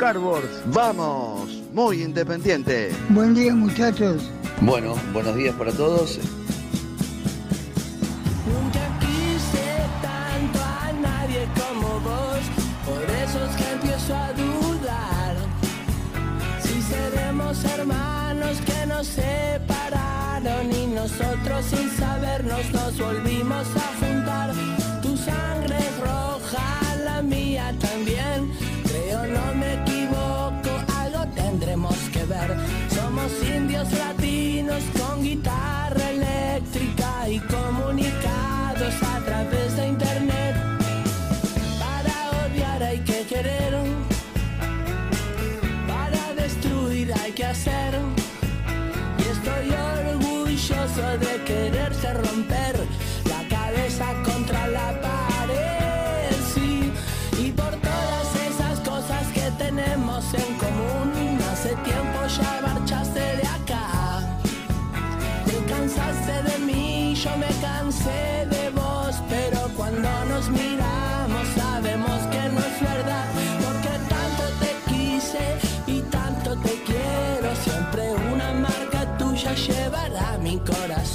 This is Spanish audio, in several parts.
Cardboards. Vamos, muy independiente. Buen día muchachos. Bueno, buenos días para todos. Nunca quise tanto a nadie como vos, por eso es que empiezo a dudar. Si seremos hermanos que nos separaron y nosotros sin sabernos nos volvimos a juntar. Tu sangre es roja, la mía también.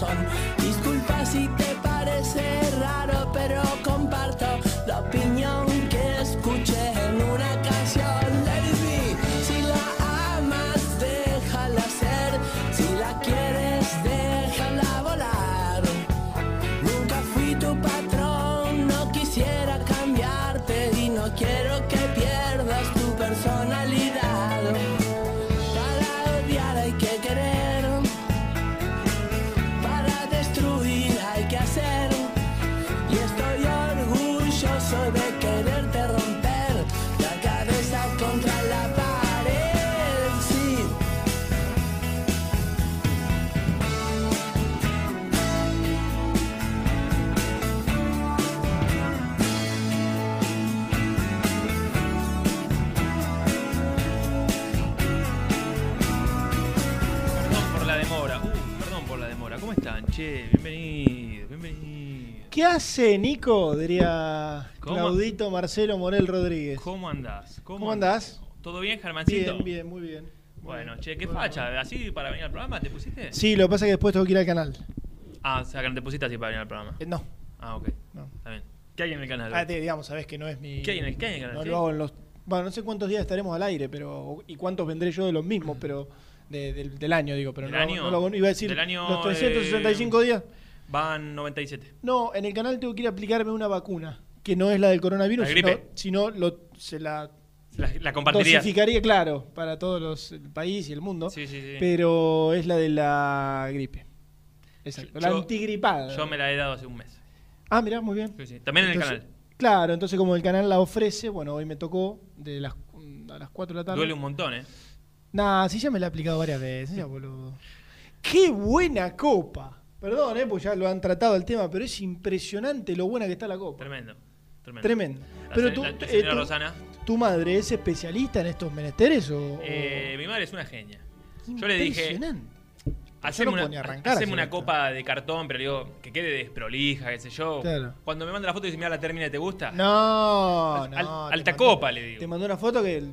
Corazón. Che, bienvenido, bienvenido. ¿Qué hace Nico? Diría ¿Cómo? Claudito Marcelo Morel Rodríguez. ¿Cómo andás? ¿Cómo andás? ¿Todo bien, Germancito? Bien, bien, muy bien. Bueno, che, ¿qué facha? ¿Así para venir al programa te pusiste? Sí, lo que pasa es que después tengo que ir al canal. Ah, o sea, que no te pusiste así para venir al programa. Eh, no, Ah, ok. no. Está bien. ¿Qué hay en el canal? Ah, te- digamos, sabes que no es mi. ¿Qué hay en el, qué hay en el canal? No ¿Sí? lo hago en los. Bueno, no sé cuántos días estaremos al aire, pero. Y cuántos vendré yo de los mismos, pero. De- del, del año, digo, pero ¿Del no, año? no lo Iba a decir. Del año, los 365 días. Van 97. No, en el canal tengo que ir a aplicarme una vacuna, que no es la del coronavirus, ¿La sino, sino lo, se la La, la compartirías. dosificaría, claro, para todos los el país y el mundo. Sí, sí, sí. Pero es la de la gripe. Exacto, la Yo- antigripada. Yo me la he dado hace un mes. Ah, mirá, muy bien. Sí, sí. También en el Entonces, canal. Claro, entonces como el canal la ofrece, bueno, hoy me tocó de las, a las 4 de la tarde. Duele un montón, ¿eh? Nah, sí ya me la he aplicado varias veces, ya, boludo. ¡Qué buena copa! Perdón, eh, pues ya lo han tratado el tema, pero es impresionante lo buena que está la copa. Tremendo. Tremendo. Tremendo. Pero tú, la eh, tú- Rosana. ¿Tu madre es especialista en estos menesteres o...? Eh, mi madre es una genia. Yo le dije, Impresionante. haceme no una, haceme una copa de cartón, pero le digo, que quede desprolija, qué sé yo. Claro. Cuando me manda la foto y dice, mira la termina, ¿te gusta? No, Al- no. alta mandó- copa, le digo. Te mandó una foto que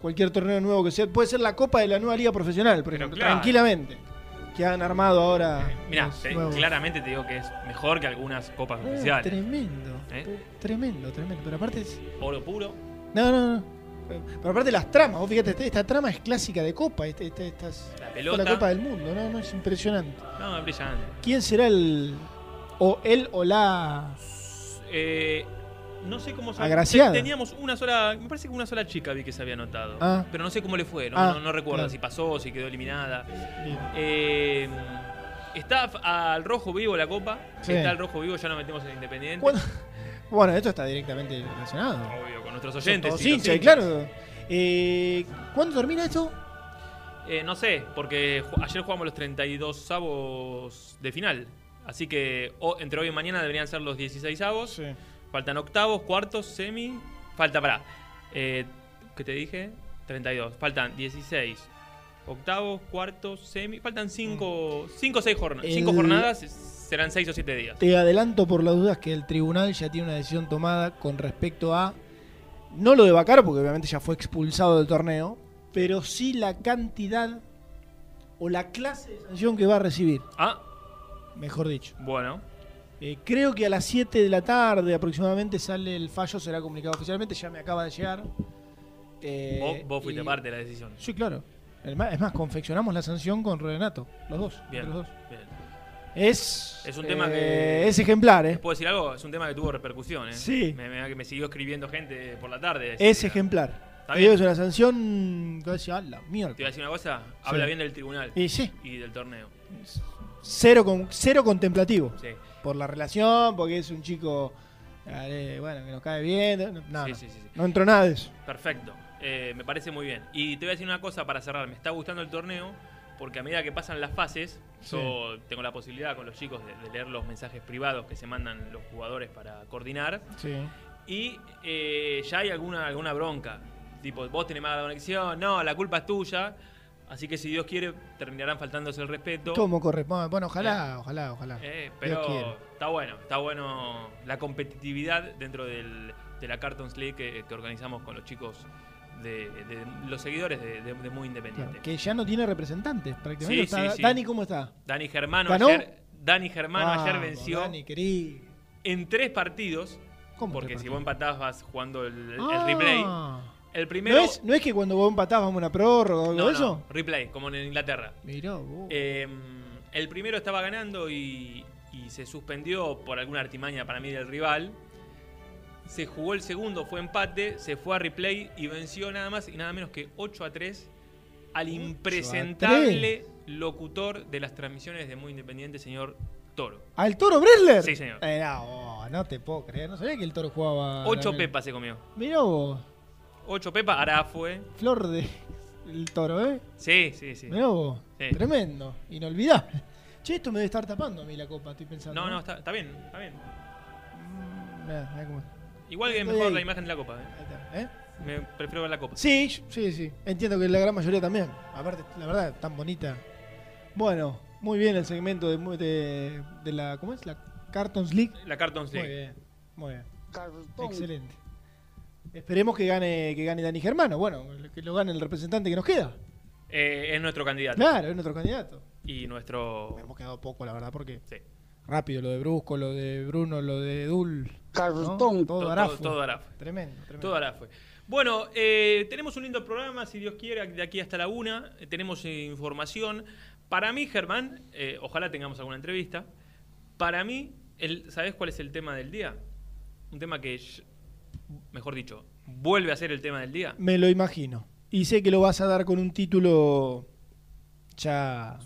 cualquier torneo nuevo que sea... Puede ser la copa de la nueva liga profesional, por ejemplo. claro. Tranquilamente. Que han armado ahora... Mira, los nuevos. claramente te digo que es mejor que algunas copas Ah, oficiales. tremendo. ¿Eh? Tremendo, tremendo. Pero aparte es... Oro puro. No, no, no. Pero aparte las tramas, vos fíjate, esta, esta trama es clásica de Copa, este, este- esta es La esta pelota. la Copa del Mundo, ¿no? no es impresionante. No, es brillante. ¿Quién será el o él o la Eh, no sé cómo se Agraciada. Teníamos una sola. Me parece que una sola chica vi que se había anotado. Ah. Pero no sé cómo le fue. No, Ah, no, no recuerdo claro. si pasó, si quedó eliminada. Eh, está al rojo vivo la copa. Sí. Está al rojo vivo, ya nos metemos en Independiente. ¿Cuándo- Bueno, esto está directamente relacionado. Obvio, con nuestros oyentes. los hinchas, hinchas. claro. Eh, ¿Cuándo termina esto? Eh, no sé, porque ayer jugamos los 32 avos de final. Así que entre hoy y mañana deberían ser los 16 avos. Faltan octavos, cuartos, semi. Falta, pará. Eh, ¿Qué te dije? 32. Faltan 16. Octavos, cuartos, semi. Faltan 5 o 6 jornadas. 5 El- jornadas serán 6 o 7 días. Te adelanto por las dudas que el tribunal ya tiene una decisión tomada con respecto a no lo de Bacaro, porque obviamente ya fue expulsado del torneo, pero sí la cantidad o la clase de sanción que va a recibir, Ah, mejor dicho. bueno. Eh, creo que a las 7 de la tarde aproximadamente sale el fallo, será comunicado oficialmente, ya me acaba de llegar. Eh, Vos, vos fuiste y- parte de la decisión. Sí, claro. Es más, es más, confeccionamos la sanción con Renato, los dos. Bien. los dos. bien. Es, Es un tema eh, que- Es ejemplar, ¿eh? ¿Puedo decir algo? Es un tema que tuvo repercusión, ¿eh? Sí. Me, me- me siguió escribiendo gente por la tarde. Es ejemplar. Está Te bien. es una sanción que decía, la Te mierda. iba a decir una cosa. Habla Sí. bien del tribunal Y sí, y del torneo. cero, con, cero contemplativo. Sí. Por la relación, porque es un chico, eh, bueno, que nos cae bien. No, no, Sí, no. sí, sí, sí. No entró nada de eso. Perfecto. Eh, me parece muy bien. Y te voy a decir una cosa para cerrar. Me está gustando el torneo porque a medida que pasan las fases, yo tengo la posibilidad con los chicos de, de leer los mensajes privados que se mandan los jugadores para coordinar. Y eh, ya hay alguna, alguna bronca. Tipo, vos tenés mala conexión, no, la culpa es tuya. Así que si Dios quiere, terminarán faltándose el respeto. ¿Cómo corresponde? Bueno, ojalá, ojalá, ojalá. Eh, pero está bueno, está bueno la competitividad dentro del- de la Cartons League que, que organizamos con los chicos de, de los seguidores de, de- de Muy Independiente. Claro, que ya no tiene representantes prácticamente. Sí, Está- sí, sí. Dani, ¿cómo está? Dani Germano ¿Ganó? ayer, Dani Germano ayer venció Dani, querido. en tres partidos. ¿Cómo porque tres si vos partidos? empatabas jugando el, el Ah. replay. El primero. ¿No es, ¿No es que cuando vos empatás vamos a una prórroga o algo no, de no, eso? replay, como en Inglaterra. Mirá, vos. Eh, el primero estaba ganando y, y se suspendió por alguna artimaña para mí del rival. Se jugó el segundo, fue empate, se fue a replay y venció nada más y nada menos que 8 a 3 al 8 a impresentable locutor de las transmisiones de Muy Independiente, señor Toro. ¿Al toro Bresler? Sí, señor. Eh, no, no te puedo creer. No sabía que el toro jugaba. 8 la- pepas se comió. Mirá vos. 8 pepas, ahora fue. Flor de. El toro, ¿eh? Sí, sí, sí. Mirá vos. Sí. Tremendo. Inolvidable. Che, esto me debe estar tapando a mí la copa, estoy pensando. No, no, está, está bien, está bien. Mm, mirá, mirá cómo- Igual que es Estoy mejor ahí. la imagen de la copa. ¿eh? ahí está, ¿eh? Me prefiero ver la copa. Sí, sí, sí. Entiendo que la gran mayoría también. Aparte, la verdad, tan bonita. Bueno, muy bien el segmento de, de, de la. ¿Cómo es? La Cartons League. La Cartons Muy League. bien, muy bien. Excelente. Esperemos que gane, que gane Dani Germano. Bueno, que lo gane el representante que nos queda. Eh, es nuestro candidato. Claro, es nuestro candidato. Y nuestro. Hemos quedado poco, la verdad, porque Sí. rápido lo de Brusco, lo de Bruno, lo de Dul. ¿no? Cartón. Todo Todo, hará todo, todo. Tremendo, tremendo. Todo hará fue. Bueno, eh, tenemos un lindo programa, si Dios quiere, de aquí hasta la una. Eh, tenemos información. Para mí, Germán, eh, ojalá tengamos alguna entrevista. Para mí, el, ¿sabes cuál es el tema del día? Un tema que, mejor dicho, vuelve a ser el tema del día. Me lo imagino. Y sé que lo vas a dar con un título ya.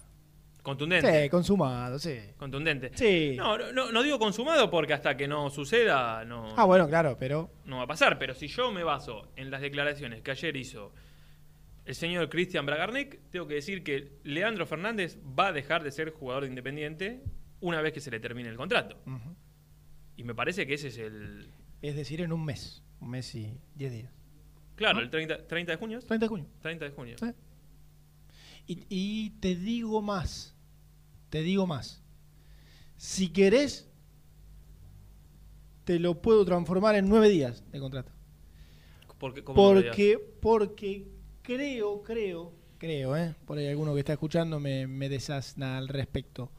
Contundente. Sí, consumado, sí. Contundente. Sí. No, no, digo consumado porque hasta que no suceda no, Ah, bueno, claro, pero. no va a pasar. Pero si yo me baso en las declaraciones que ayer hizo el señor Cristian Bragarnik, tengo que decir que Leandro Fernández va a dejar de ser jugador de Independiente una vez que se le termine el contrato. Y me parece que ese es el... Es decir, en un mes. Un mes y diez días. Claro, ¿no? el 30, 30 de junio. ¿es? 30 de junio. 30 de junio. Y, y te digo más, te digo más. Si querés, te lo puedo transformar en nueve días de contrato. Porque, ¿cómo lo Porque, porque creo, creo, creo, ¿eh? por ahí alguno que está escuchando me, me desasna al respecto,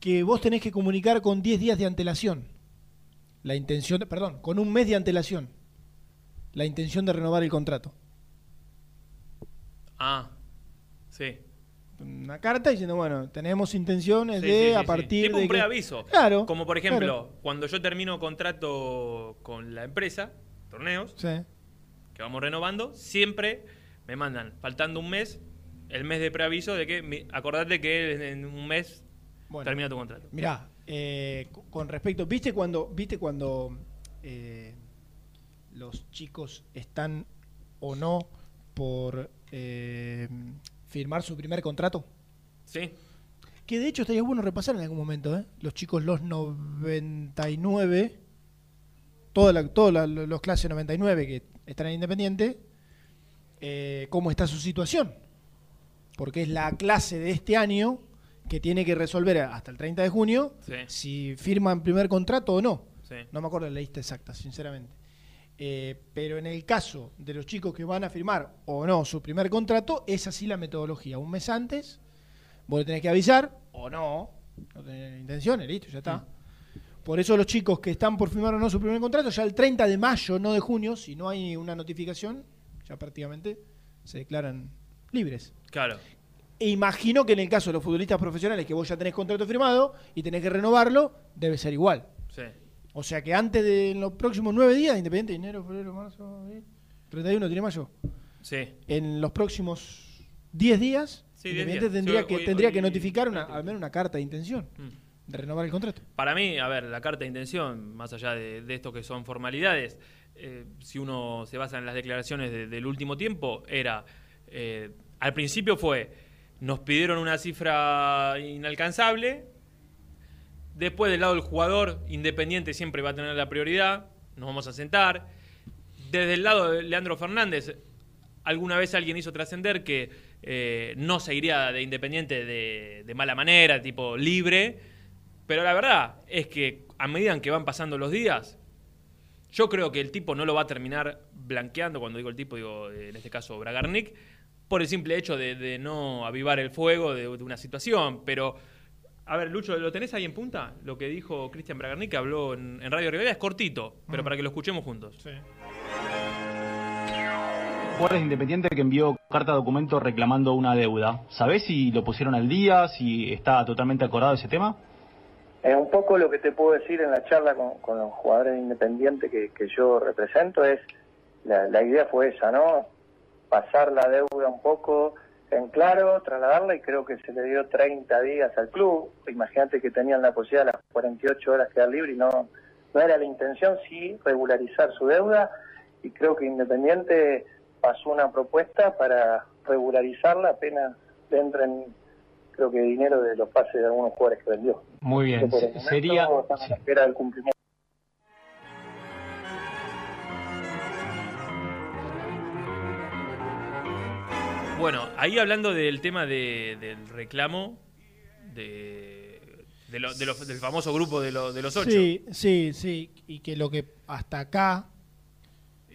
que vos tenés que comunicar con 10 días de antelación la intención, de- perdón, con un mes de antelación la intención de renovar el contrato. Ah, sí. Una carta diciendo, bueno, tenemos intenciones Sí, de sí, a sí. partir Tipo de un que- preaviso. Claro. Como por ejemplo, claro. cuando yo termino contrato con la empresa, torneos, que vamos renovando, siempre me mandan, faltando un mes, el mes de preaviso de que, acordate que en un mes Bueno. termina tu contrato. Mirá, eh, co- con respecto, ¿viste cuando, viste cuando eh, los chicos están o no por eh, firmar su primer contrato? Sí, Que de hecho estaría bueno repasar en algún momento, ¿eh? Los chicos, los 99, toda la- todos la- los clases 99 que están en Independiente, cómo está su situación. Porque es la clase de este año que tiene que resolver hasta el 30 de junio Sí. si firman primer contrato o no. sí. No me acuerdo la lista exacta, sinceramente. Eh, pero en el caso de los chicos que van a firmar o no su primer contrato, es así la metodología. Un mes antes, vos le tenés que avisar o no, no tenés intenciones, listo, ya está. Por eso los chicos que están por firmar o no su primer contrato, ya el 30 de mayo, no de junio, si no hay una notificación, ya prácticamente se declaran libres. Claro. E imagino que en el caso de los futbolistas profesionales, que vos ya tenés contrato firmado y tenés que renovarlo, debe ser igual. Sí. O sea que antes de los próximos nueve días, Independiente, enero, febrero, marzo, abril, 31 tiene mayo, Sí. en los próximos 10 días, Sí, 10 Independiente días. tendría, Sí, que, hoy- tendría hoy- que notificar una, al menos una carta de intención Mm. de renovar el contrato. Para mí, a ver, la carta de intención, más allá de, de esto que son formalidades, eh, si uno se basa en las declaraciones de- del último tiempo, era, eh, al principio fue, nos pidieron una cifra inalcanzable, después del lado del jugador, Independiente siempre va a tener la prioridad, nos vamos a sentar. Desde el lado de Leandro Fernández, alguna vez alguien hizo trascender que eh, no se iría de Independiente de, de mala manera, tipo libre, pero la verdad es que a medida que van pasando los días, yo creo que el tipo no lo va a terminar blanqueando, cuando digo el tipo, digo en este caso Bragarnik, por el simple hecho de, de no avivar el fuego de, de una situación. Pero, a ver, Lucho, ¿lo tenés ahí en punta? Lo que dijo Cristian Bragarnik, que habló en, en Radio Rivera, es cortito, pero para que lo escuchemos juntos. Juárez Independiente que envió carta documento reclamando una deuda. ¿Sabés si lo pusieron al día, si está totalmente acordado ese tema? Eh, un poco lo que te puedo decir en la charla con, con los jugadores independientes que, que yo represento es, la, la idea fue esa, ¿no? Pasar la deuda un poco en claro, trasladarla y creo que se le dio 30 días al club. Imagínate que tenían la posibilidad a las 48 horas quedar libre y no, no era la intención, sí regularizar su deuda y creo que Independiente pasó una propuesta para regularizarla apenas le entren, creo que dinero de los pases de algunos jugadores que vendió. Muy bien, por el se- momento sería... están a la espera del cumplimiento. Bueno, ahí hablando del tema de- del reclamo de, de lo- de los- del famoso grupo de, lo- de los ocho. Sí, sí, sí. Y que lo que hasta acá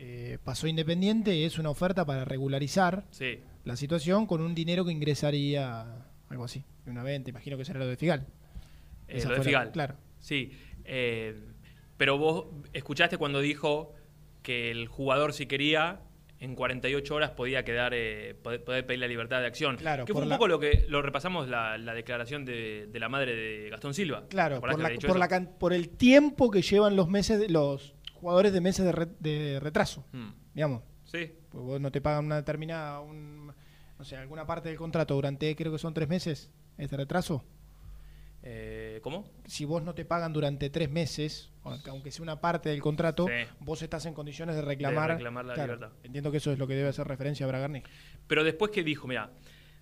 eh, pasó Independiente es una oferta para regularizar Sí. la situación con un dinero que ingresaría algo así, de una venta, imagino que será lo de Figal. Eh, Esa lo de la- Figal. claro. Sí. eh, pero vos escuchaste cuando dijo que el jugador, si quería, en 48 horas podía quedar, eh, poder, poder pedir la libertad de acción. Claro, que fue un la- poco lo que lo repasamos la, la declaración de, de la madre de Gastón Silva. ¿Te Claro, por, la, por, eso? la can- por el tiempo que llevan los meses de- los jugadores de meses de, re- de retraso, Mm, digamos. Sí. Pues vos no te pagan una determinada, un, no sé, alguna parte del contrato durante, creo que son tres meses, este retraso. Eh, ¿Cómo? Si vos no te pagan durante tres meses, aunque sea una parte del contrato, Sí. vos estás en condiciones de reclamar. reclamar la Claro, libertad. Entiendo que eso es lo que debe hacer referencia a Bragarnik. Pero después que dijo, mira,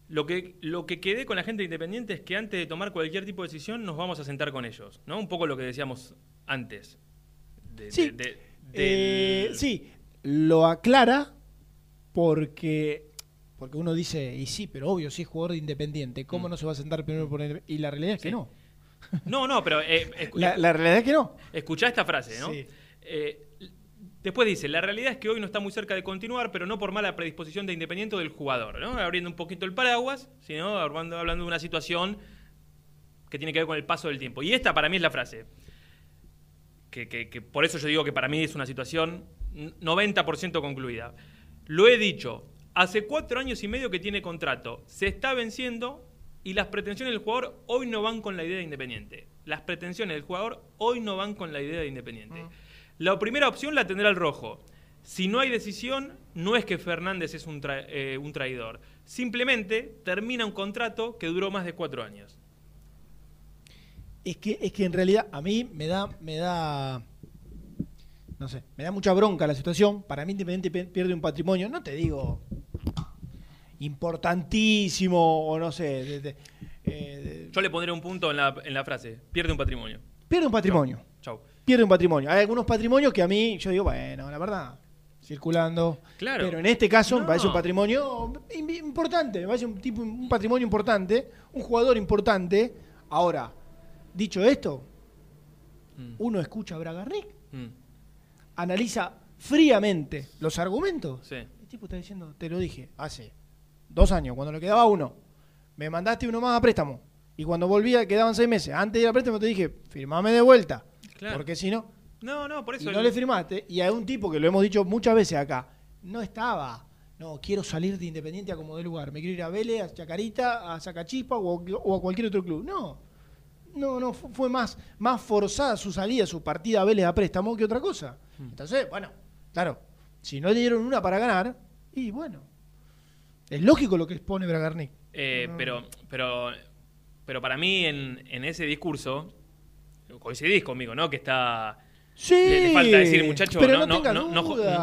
lo que, lo que quedé con la gente independiente es que antes de tomar cualquier tipo de decisión nos vamos a sentar con ellos, ¿no? Un poco lo que decíamos antes. De- Sí. de- de- Eh, sí, lo aclara porque porque uno dice, y sí, pero obvio, si es jugador de Independiente, ¿cómo Mm. no se va a sentar primero por el- Y la realidad es que Sí. no. No, no, pero. eh, La, la realidad es que no. Escuchá esta frase, ¿no? Sí. Eh, después dice, la realidad es que hoy no está muy cerca de continuar, pero no por mala predisposición de Independiente o del jugador, ¿no? Abriendo un poquito el paraguas, sino hablando, hablando de una situación que tiene que ver con el paso del tiempo. Y esta para mí es la frase. Que, que- que por eso yo digo que para mí es una situación 90% concluida. Lo he dicho, hace cuatro años y medio que tiene contrato, se está venciendo y las pretensiones del jugador hoy no van con la idea de Independiente. Las pretensiones del jugador hoy no van con la idea de Independiente. La primera opción la tendrá el rojo. Si no hay decisión, no es que Fernández es un, tra- eh, un traidor. Simplemente termina un contrato que duró más de cuatro años. Es que, es que en realidad a mí me da, me da, no sé, me da mucha bronca la situación. Para mí Independiente pe- pierde un patrimonio, no te digo importantísimo o no sé, de- de- eh, Yo le pondré un punto en la, en la frase. Pierde un patrimonio. pierde un patrimonio, Chau. pierde un patrimonio. Hay algunos patrimonios que a mí, yo digo, bueno, la verdad, circulando. Claro. Pero en este caso me parece un patrimonio im- importante, me parece un tipo, un patrimonio importante, un jugador importante. Ahora, dicho esto, Mm. uno escucha a Bragarnik, Mm. Analiza fríamente los argumentos. Sí. El tipo está diciendo, te lo dije, hace dos años, cuando le quedaba uno, me mandaste uno más a préstamo. Y cuando volvía quedaban seis meses. Antes de ir a préstamo te dije, firmame de vuelta. Claro. Porque si no, No, no, por y eso. no el- le firmaste. Y hay un tipo que lo hemos dicho muchas veces acá, no estaba. No, quiero salir de Independiente a como de lugar. Me quiero ir a Vélez, a Chacarita, a Sacachispa o, o a cualquier otro club. No. No, no, fu- fue más, más forzada su salida, su partida a Vélez a préstamo que otra cosa. Entonces, bueno, claro, si no le dieron una para ganar, y bueno, es lógico lo que expone Bragarnik. Eh, No. pero, pero, pero para mí en, en ese discurso, coincidís conmigo, ¿no? Que está... Sí, Le, le falta decir, muchacho, pero no, no, no,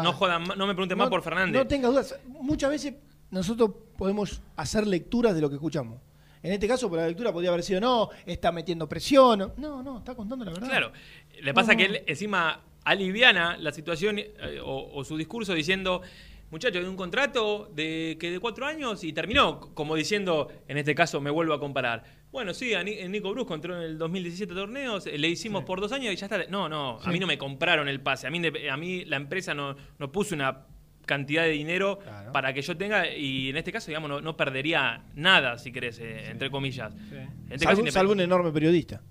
no, jodan no me pregunten más por Fernández. No tengas dudas. Muchas veces nosotros podemos hacer lecturas de lo que escuchamos. En este caso, por la lectura podría haber sido, no, está metiendo presión. No, no, está contando la verdad. Claro. Le pasa que él encima aliviana la situación eh, o, o su discurso diciendo, muchacho, de un contrato de que de cuatro años y terminó, como diciendo, en este caso me vuelvo a comparar. Bueno, sí, a eh, Nico Brusco entró en el 2017 torneos, eh, le hicimos por dos años y ya está. No, no, a mí no me compraron el pase. A mí, a mí la empresa no, no puso una cantidad de dinero Claro. para que yo tenga y en este caso digamos no, no perdería nada si querés eh, entre comillas este caso, salvo un enorme periodista.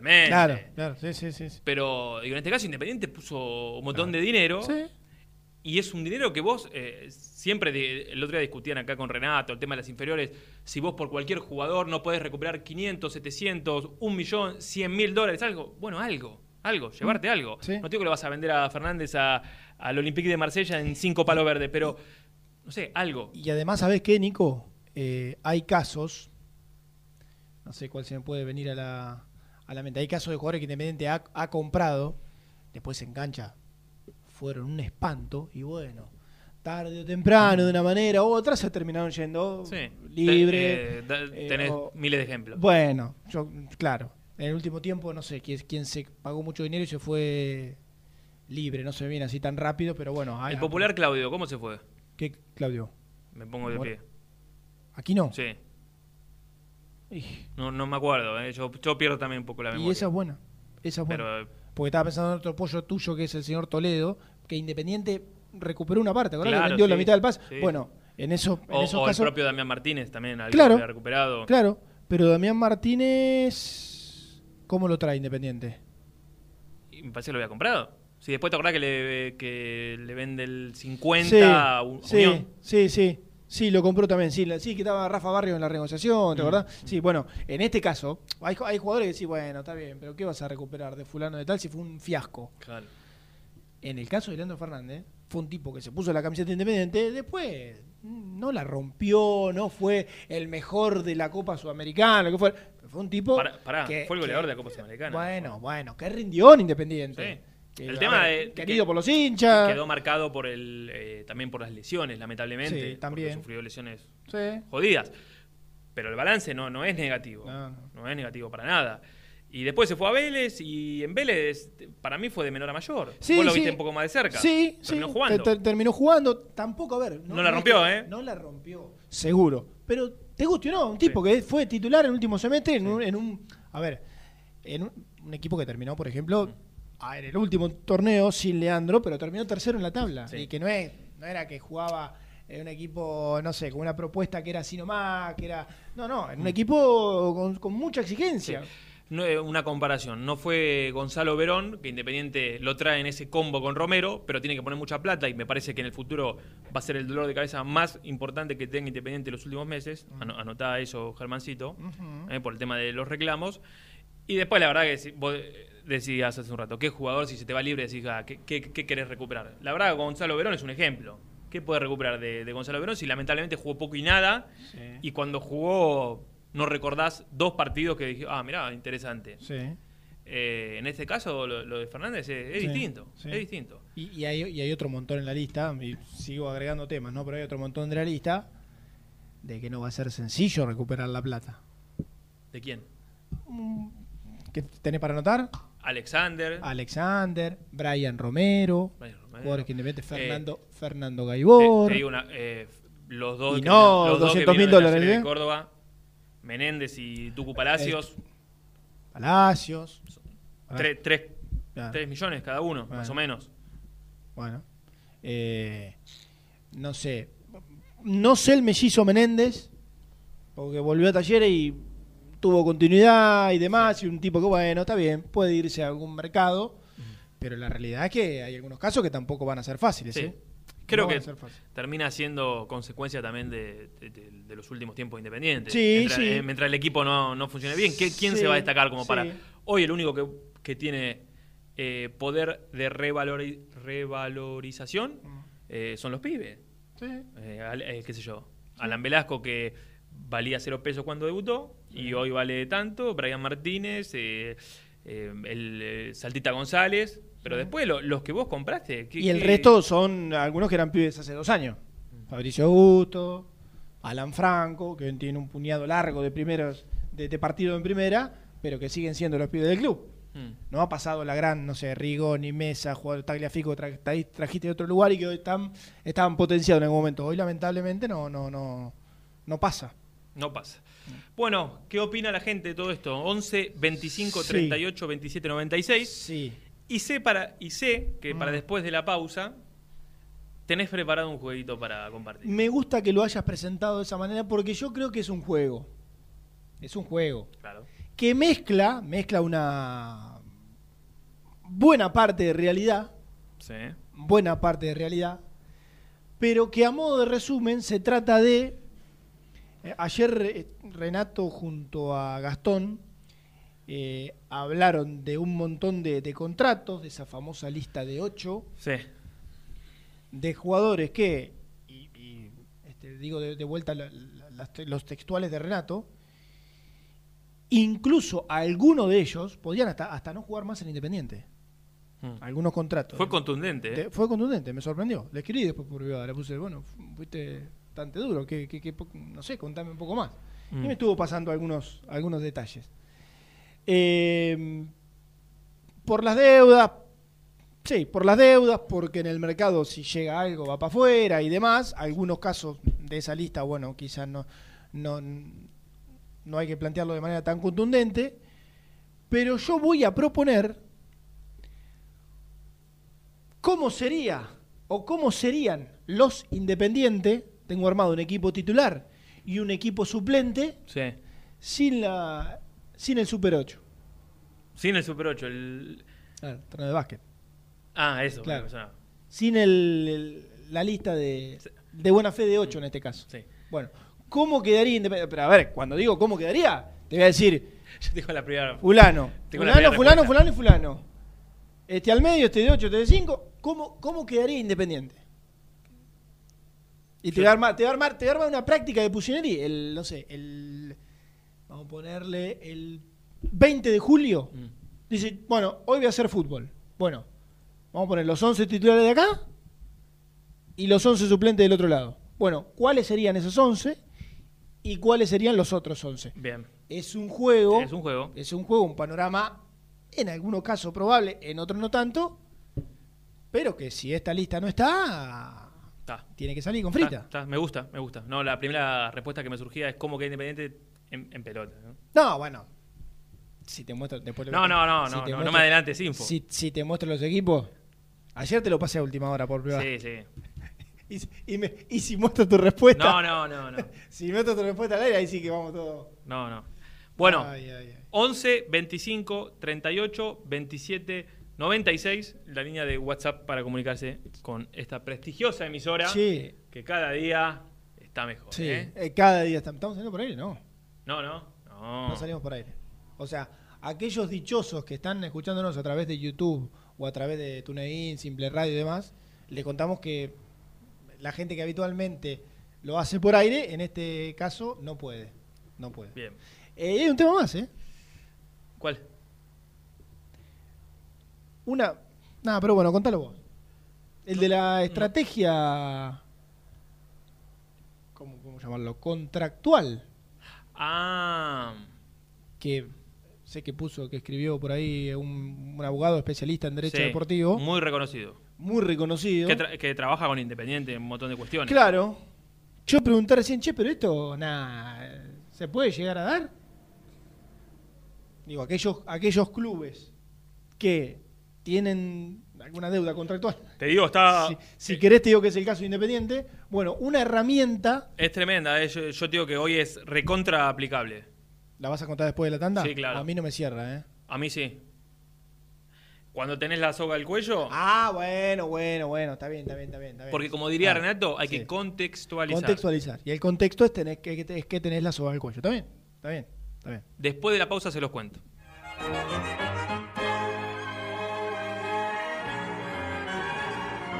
Totalmente Claro, claro, sí, sí, sí. pero digo, en este caso Independiente puso un montón de dinero Sí. y es un dinero que vos eh, siempre, de- el otro día discutían acá con Renato el tema de las inferiores, si vos por cualquier jugador no podés recuperar 500, 700, un millón, 100 mil dólares, algo, bueno, algo, algo, llevarte algo. Sí. No te digo que le vas a vender a Fernández a- al Olympique de Marsella en cinco palos verdes, pero no sé, algo. Y además, ¿sabes qué, Nico? Eh, hay casos, no sé cuál se me puede venir a la, a la mente, hay casos de jugadores que Independiente ha, ha comprado, después se engancha, fueron un espanto, y bueno, tarde o temprano, de una manera u otra, se terminaron yendo Sí. libre. Eh, eh, tenés o- miles de ejemplos. Bueno, yo, claro, en el último tiempo, no sé quién, quién se pagó mucho dinero y se fue libre, no se viene así tan rápido, pero bueno. hay- el popular Claudio, ¿cómo se fue? ¿Qué, Claudio? Me pongo de pie. Aquí no. Sí. No, no me acuerdo, eh. yo, yo pierdo también un poco la memoria. Y esa es buena. Esa es buena. Pero Porque estaba pensando en otro pollo tuyo que es el señor Toledo, que Independiente recuperó una parte, ¿verdad? Claro, vendió la sí, mitad del pase. sí. Bueno, en, eso, en o, esos o casos. el propio Damián Martínez también, alguien Claro. que había recuperado. Claro, pero Damián Martínez. ¿Cómo lo trae Independiente? Y me parece que lo había comprado. Si después te acordás que le, que le vende el 50 a U- sí, Unión. sí, sí. Sí, lo compró también. Sí, sí, que estaba Rafa Barrio en la negociación, Mm. ¿te acordás? Sí, bueno, en este caso, hay, hay jugadores que sí, bueno, está bien, pero ¿qué vas a recuperar de fulano de tal si fue un fiasco? Claro. En el caso de Leandro Fernández, fue un tipo que se puso la camiseta independiente, después mm, no la rompió, no fue el mejor de la Copa Sudamericana, lo que fue. Fue un tipo. Pará, pará, que- fue el goleador que- de la Copa Sudamericana. Bueno, bueno, que rindió en Independiente. Sí. Que, El tema ver, de- Querido que- por los hinchas. Quedó marcado por el eh, también por las lesiones, lamentablemente. Sí, también. Sufrió lesiones Sí. jodidas. Pero el balance no, no es negativo. No, No, no. es negativo para nada. Y después se fue a Vélez y en Vélez para mí fue de menor a mayor. Sí, Vos lo viste un poco más de cerca. Sí, Terminó jugando. te- te- terminó jugando. Tampoco, a ver. No la rompió, ¿eh? No la rompió, seguro. Pero te guste o no, un tipo que fue titular en el último semestre en, un, en un- A ver, en un, un equipo que terminó, por ejemplo, a- en el último torneo sin Leandro, pero terminó tercero en la tabla. Sí. Y que no, es, no era que jugaba en un equipo, no sé, con una propuesta que era así nomás, que era. No, no, en un equipo con, con mucha exigencia. No, eh, una comparación. No fue Gonzalo Verón, que Independiente lo trae en ese combo con Romero, pero tiene que poner mucha plata y me parece que en el futuro va a ser el dolor de cabeza más importante que tenga Independiente los últimos meses. Ano- Anotá eso, Germancito, eh, por el tema de los reclamos. Y después, la verdad, que si- vos decías hace un rato, ¿qué jugador si se te va libre decís, ah, ¿qué, qué, qué querés recuperar? La verdad, Gonzalo Verón es un ejemplo. ¿Qué puede recuperar de, de Gonzalo Verón si lamentablemente jugó poco y nada? Y cuando jugó, no recordás dos partidos que dije, ah, mirá, interesante. Sí. Eh, en este caso, lo, lo de Fernández es, es Sí, distinto. sí. Es distinto. Y, y hay, y hay otro montón en la lista, y sigo agregando temas, ¿no? Pero hay otro montón de la lista de que no va a ser sencillo recuperar la plata. ¿De quién? ¿Qué tenés para anotar? Alexander. Alexander, Brian Romero, Brian Romero. jugadores que independiente, Eh, Fernando, Fernando Te, Gaibor. te digo una, eh, los dos Y no, los dos que 200.000 vinieron de la dólares, serie ¿eh? de Córdoba, Menéndez y Tucu Palacios, Palacios. tres, tres, tres millones cada uno, Bueno. más o menos. Bueno, eh, no sé. No sé el mellizo Menéndez, porque volvió a Talleres y tuvo continuidad y demás, y un tipo que, bueno, está bien, puede irse a algún mercado, pero la realidad es que hay algunos casos que tampoco van a ser fáciles. Sí. ¿eh? Creo No que termina siendo consecuencia también de, de- de- de los últimos tiempos independientes. Sí, mientras, sí. eh, mientras el equipo no, no funcione bien, ¿qué- ¿quién Sí, se va a destacar como para...? Hoy el único que, que tiene eh, poder de revalori- revalorización son los pibes. Sí. Qué sé yo. Alan Velasco que valía cero pesos cuando debutó y hoy vale tanto. Brian Martínez, eh, eh, el eh, Saltita González. Pero después lo- los que vos compraste. ¿qué- Y el qué- resto son algunos que eran pibes hace dos años. Fabricio Augusto, Alan Franco, que tiene un puñado largo de primeros de, de partido en primera, pero que siguen siendo los pibes del club. Mm. No ha pasado la gran, no sé, Rigoni, Mesa, jugador Tagliafico, tra- tra- trajiste de otro lugar y que hoy están, estaban potenciados en algún momento. Hoy lamentablemente no, no, no, no pasa. No pasa. Bueno, ¿qué opina la gente de todo esto? 11 25 Sí. 38 27 96. Sí. Y sé, para, y sé que para Mm. después de la pausa tenés preparado un jueguito para compartir. Me gusta que lo hayas presentado de esa manera porque yo creo que es un juego. Es un juego. Claro. que mezcla, mezcla una buena parte de realidad, Sí. buena parte de realidad, pero que a modo de resumen se trata de... eh, ayer eh, Renato junto a Gastón eh, hablaron de un montón de, de contratos, de esa famosa lista de ocho, Sí. de jugadores que, y, y, este, digo de, de vuelta la- la- los textuales de Renato, incluso algunos de ellos podían hasta, hasta no jugar más en Independiente. Mm. Algunos contratos. Fue contundente. Te- fue contundente, me sorprendió. Le escribí después por privado, le puse, bueno, fu- fuiste bastante duro, que, que- que po- no sé, contame un poco más. Mm. Y me estuvo pasando algunos, algunos detalles. Eh, por las deudas, sí, por las deudas, porque en el mercado si llega algo va para afuera y demás. Algunos casos de esa lista, bueno, quizás no, no, no hay que plantearlo de manera tan contundente. Pero yo voy a proponer cómo sería o cómo serían los independientes. Tengo armado un equipo titular y un equipo suplente Sí. sin la sin el Super 8. Sin el Super 8. El... Claro, torneo de básquet. Ah, eso. Claro. o sea, Sin el, el- la lista de, de buena fe de 8 en este caso. sí. Bueno, ¿cómo quedaría Independiente? Pero a ver, cuando digo cómo quedaría, te voy a decir Yo digo la primera. fulano, fulano, fulano, respuesta. fulano y fulano. Este al medio, este de 8, este de 5. ¿Cómo, ¿Cómo quedaría Independiente? Y te voy, a armar, te, voy a armar, te voy a armar una práctica de Pusineri. El, no sé, el. Vamos a ponerle el 20 de julio. Mm. Dice, bueno, hoy voy a hacer fútbol. Bueno, vamos a poner los 11 titulares de acá y los 11 suplentes del otro lado. Bueno, ¿cuáles serían esos 11 y cuáles serían los otros 11? Bien. es un juego. Es un juego. Es un juego, un panorama, en algunos casos probable, en otros no tanto. Pero que si esta lista no está, Tiene que salir con frita. Me gusta, me gusta. No, la primera respuesta que me surgía es cómo que Independiente en, en pelota. ¿no? No, bueno. Si te muestro después lo- No, no, no, si no, no, me adelantes info. Si, si te muestro los equipos. Ayer te lo pasé a última hora por privado. Sí, sí. Y, si- y me- y si muestro tu respuesta. No, no, no, no. Si muestro tu respuesta al aire, ahí sí que vamos todos. No, no. Bueno, Ay, ay, ay. 11 25 38 27 96, la línea de WhatsApp para comunicarse con esta prestigiosa emisora Sí. que cada día está mejor. Sí, ¿eh? eh, cada día estamos, ¿estamos saliendo por aire, ¿no? No, no, no. No salimos por aire. O sea, aquellos dichosos que están escuchándonos a través de YouTube o a través de TuneIn, Simple Radio y demás, le contamos que la gente que habitualmente lo hace por aire, en este caso no puede. No puede. Bien. Eh, hay un tema más, ¿eh? ¿Cuál? Una. Nada, pero bueno, contalo vos. El de la estrategia. ¿Cómo, cómo llamarlo? Contractual. Ah, Que sé que puso, que escribió por ahí un, un abogado especialista en derecho sí, deportivo. Muy reconocido. Muy reconocido. Que, tra- que trabaja con Independiente en un montón de cuestiones. Claro. Yo pregunté recién, che, pero esto, nada, ¿se puede llegar a dar? Digo, aquellos, aquellos clubes que tienen alguna deuda contractual. Te digo, está. Si, si querés te digo que es el caso de Independiente. Bueno, una herramienta, Es tremenda. eh. Yo, yo te digo que hoy es recontra aplicable. ¿la vas a contar después de la tanda? Sí, claro. A mí no me cierra, ¿eh? A mí sí. Cuando tenés la soga al cuello, Ah, bueno, bueno, bueno, está bien, está bien, está bien. Está bien. porque como diría Ah, Renato, hay sí. que contextualizar. Contextualizar. Y el contexto es, tener que, es que tenés la soga al cuello. ¿Está bien? Está bien, está bien. Después de la pausa se los cuento.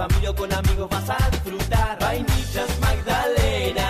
Familia con amigos vas a disfrutar. Vainillas, magdalenas,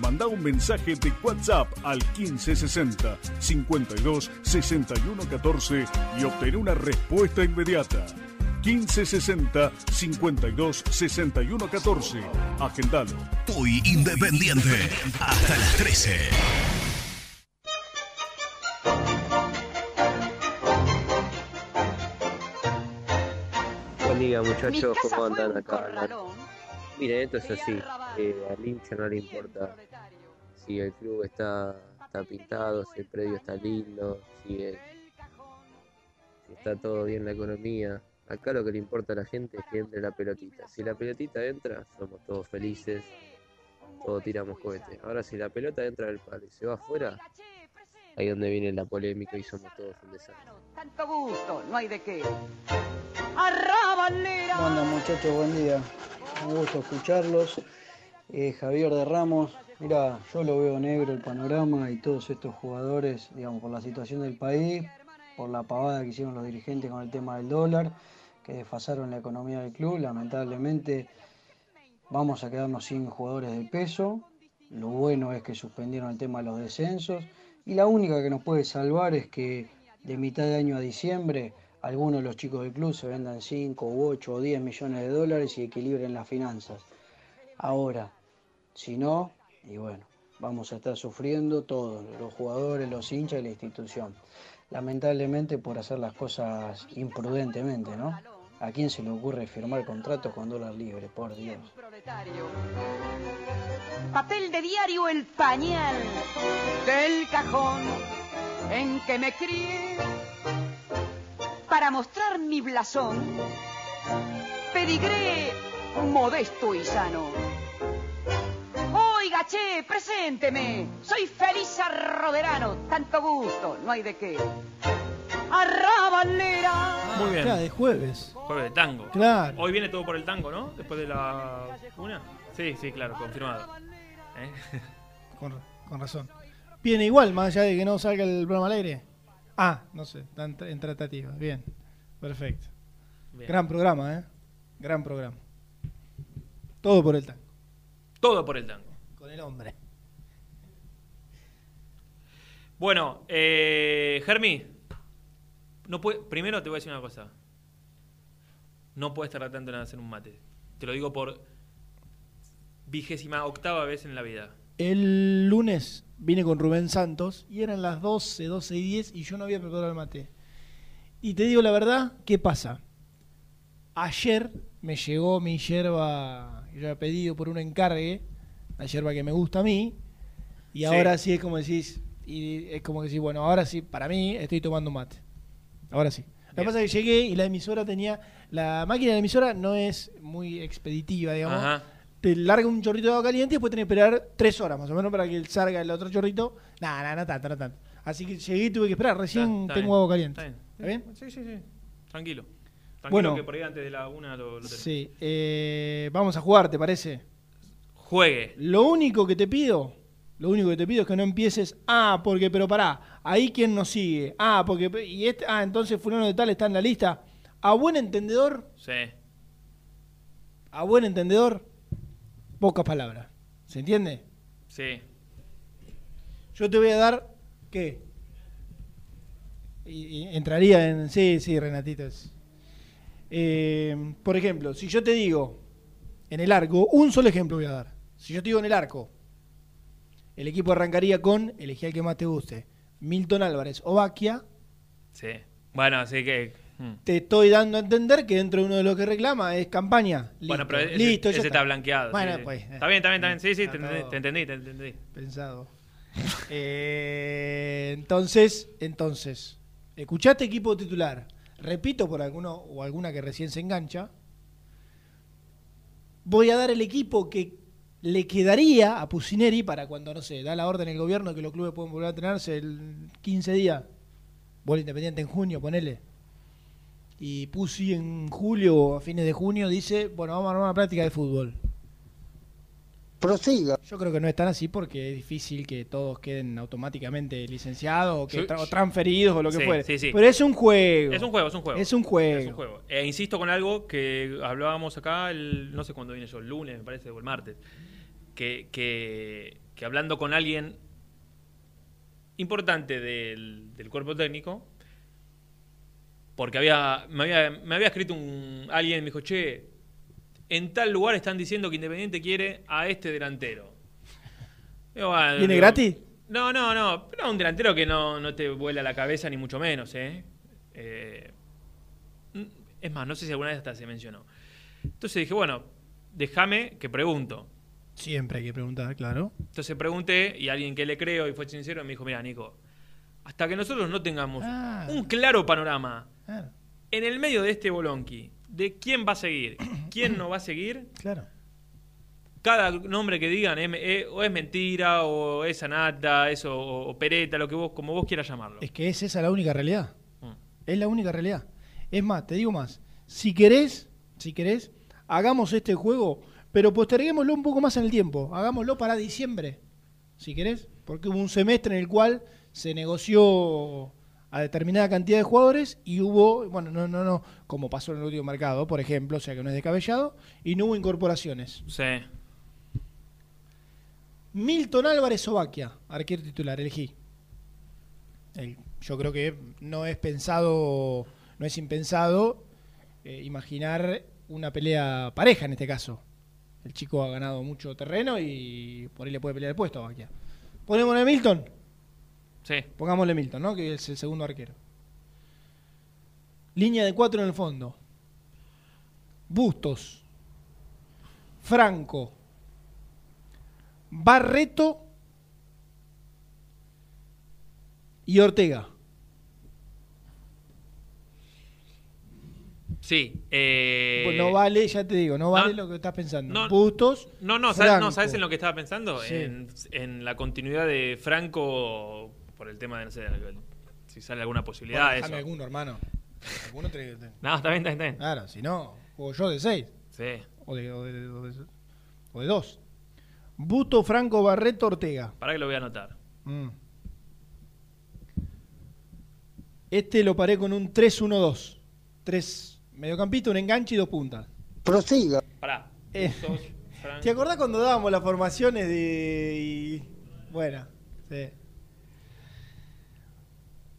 Manda un mensaje de WhatsApp al 1560 52 61 14 y obtén una respuesta inmediata. 1560 52 61 14. Agendalo. Muy independiente. Hasta las 13. Buen día muchachos, ¿cómo andan acá? Miren, esto es así, eh, al hincha no le importa si el club está, está pintado, si el predio está lindo, si, el- si está todo bien la economía. Acá lo que le importa a la gente es que entre la pelotita. Si la pelotita entra, somos todos felices, todos tiramos cohetes. Ahora si la pelota entra del palo y se va afuera, ahí es donde viene la polémica y somos todos un desastre. Tanto gusto, no hay de qué. Arrabalera. ¿Cómo andan muchachos? Buen día. Un gusto escucharlos. Eh, Javier de Ramos. Mira, yo lo veo negro el panorama y todos estos jugadores, digamos, por la situación del país, por la pavada que hicieron los dirigentes con el tema del dólar, que desfasaron la economía del club. Lamentablemente vamos a quedarnos sin jugadores de peso. Lo bueno es que suspendieron el tema de los descensos. Y la única que nos puede salvar es que de mitad de año a diciembre algunos de los chicos del club se vendan 5 u 8 o 10 millones de dólares y equilibren las finanzas. Ahora, si no, y bueno, vamos a estar sufriendo todos, los jugadores, los hinchas y la institución. Lamentablemente por hacer las cosas imprudentemente, ¿no? ¿A quién se le ocurre firmar contratos con dólar libre? Por Dios. Papel de diario el pañal del cajón en que me crié para mostrar mi blasón. Pedigré modesto y sano. Oiga, che, presénteme. Soy Felisa Roderano. Tanto gusto, no hay de qué. arrabalera. Muy bien. Claro, de jueves. Jueves de tango. Claro. Hoy viene todo por el tango, ¿no? Después de la una. Sí, sí, claro, confirmado. ¿Eh? Con, con razón. Viene igual, más allá de que no salga el programa al aire. Ah, no sé, en, en tratativa. Bien, perfecto. Bien. Gran programa, ¿eh? Gran programa. Todo por el tango. Todo por el tango. Con el hombre. Bueno, eh, Germi, no puede, primero te voy a decir una cosa. No puedes tardar tanto en hacer un mate. Te lo digo por vigésima octava vez en la vida. El lunes vine con Rubén Santos y eran las 12, 12 y 10 y yo no había preparado el mate. Y te digo la verdad, ¿qué pasa? Ayer me llegó mi yerba que yo había pedido por un encargue, la yerba que me gusta a mí, y Sí. ahora sí es como decís, y es como que decís, bueno, ahora sí, para mí estoy tomando mate. Ahora sí. Lo que pasa es que llegué y la emisora tenía, la máquina de la emisora no es muy expeditiva, digamos Ajá. Te larga un chorrito de agua caliente y después tenés que esperar tres horas más o menos para que salga el otro chorrito. Nada, nada, no tanto, no tanto. Así que llegué y tuve que esperar. Recién Está- está tengo bien, agua caliente. Está bien. ¿Está bien? Sí, sí, sí. Tranquilo. Tranquilo Bueno. que por ahí antes de la una lo, lo tenés. Sí. eh, vamos a jugar, ¿te parece? Juegue. Lo único que te pido, lo único que te pido es que no empieces, ah, porque, pero pará, ahí quién nos sigue, ah, porque, y este, ah, entonces fulano de tal está en la lista. A buen entendedor, Sí. a buen entendedor, pocas palabras. ¿Se entiende? Sí. Yo te voy a dar, ¿qué? Y, y entraría en, sí, sí, Renatito. es- Eh, por ejemplo, si yo te digo en el arco, un solo ejemplo voy a dar. Si yo te digo en el arco, el equipo arrancaría con, elegí al que más te guste, Milton Álvarez o Baquia, Sí. Bueno, así que. Mm. te estoy dando a entender que dentro de uno de los que reclama es campaña. Listo, Bueno, pero ese, listo, ya ese está blanqueado. Bueno, sí, sí. pues. eh, Está bien, está bien, está bien. Sí, sí, te te entendí, te entendí. Pensado. Eh, entonces, entonces, escuchaste equipo titular. Repito por alguno o alguna que recién se engancha. Voy a dar el equipo que le quedaría a Pusineri para cuando, no sé, da la orden el gobierno que los clubes pueden volver a entrenarse el 15 días. Vuelve Independiente en junio, ponele. Y Pusi en julio o a fines de junio dice, bueno, vamos a armar una práctica de fútbol. Prosiga. Yo creo que no es tan así porque es difícil que todos queden automáticamente licenciados o, que tra- o transferidos o lo que Sí, fuere. sí, sí. Pero es un juego. Es un juego, es un juego. Es un juego. Es un juego. E insisto con algo que hablábamos acá, el, no sé cuándo vine yo, el lunes, me parece, o el martes. Que, que, que hablando con alguien importante del, del cuerpo técnico, porque había, me, había, me había escrito un, alguien y me dijo, che, en tal lugar están diciendo que Independiente quiere a este delantero. Digo, bueno, ¿Viene digo, gratis? No, no, no. Pero un delantero que no, no te vuela la cabeza, ni mucho menos, ¿eh? Eh, Es más, no sé si alguna vez hasta se mencionó. Entonces dije, bueno, déjame que pregunto. Siempre hay que preguntar, claro. Entonces pregunté y alguien que le creo y fue sincero me dijo, mira, Nico, hasta que nosotros no tengamos Ah. un claro panorama Claro. en el medio de este bolonqui de quién va a seguir, quién no va a seguir, Claro. cada nombre que digan es, es- o es mentira o es anata, es o, o pereta, lo que vos, como vos quieras llamarlo. Es que es esa la única realidad. Mm. Es la única realidad. Es más, te digo más. Si querés, si querés, hagamos este juego, pero posterguémoslo un poco más en el tiempo. Hagámoslo para diciembre, si querés, porque hubo un semestre en el cual se negoció a determinada cantidad de jugadores y hubo, bueno, no, no, no, como pasó en el último mercado, por ejemplo, o sea que no es descabellado, y no hubo incorporaciones. Sí. Milton Álvarez Ovaquia, arquero titular, elegí. El- yo creo que no es pensado, no es impensado eh, imaginar una pelea pareja en este caso. El chico ha ganado mucho terreno y por ahí le puede pelear el puesto a Ovaquia. Ponémosle Milton. Sí. Pongámosle Milton, ¿no? Que es el segundo arquero. Línea de cuatro en el fondo. Bustos. Franco. Barreto. Y Ortega. Sí. eh, Pues no vale, ya te digo, no vale no, lo que estás pensando. no, Bustos. No, no, ¿sabes, no. ¿sabes en lo que estaba pensando? Sí. En, en la continuidad de Franco por el tema de, no sé, si sale alguna posibilidad. Bueno, eso. alguno, hermano. Alguno tenés que- No, está bien, está bien, está bien. Claro, si no, juego yo de 6. Sí. O de 2. O de, o de, o de dos. Busto, Franco, Barreto, Ortega. Para que lo voy a anotar. Mm. Este lo paré con un 3-1-2. Tres mediocampistas, un enganche y dos puntas. Prosiga. Pará. Eh. ¿Te acordás cuando dábamos las formaciones de. y- Bueno, sí.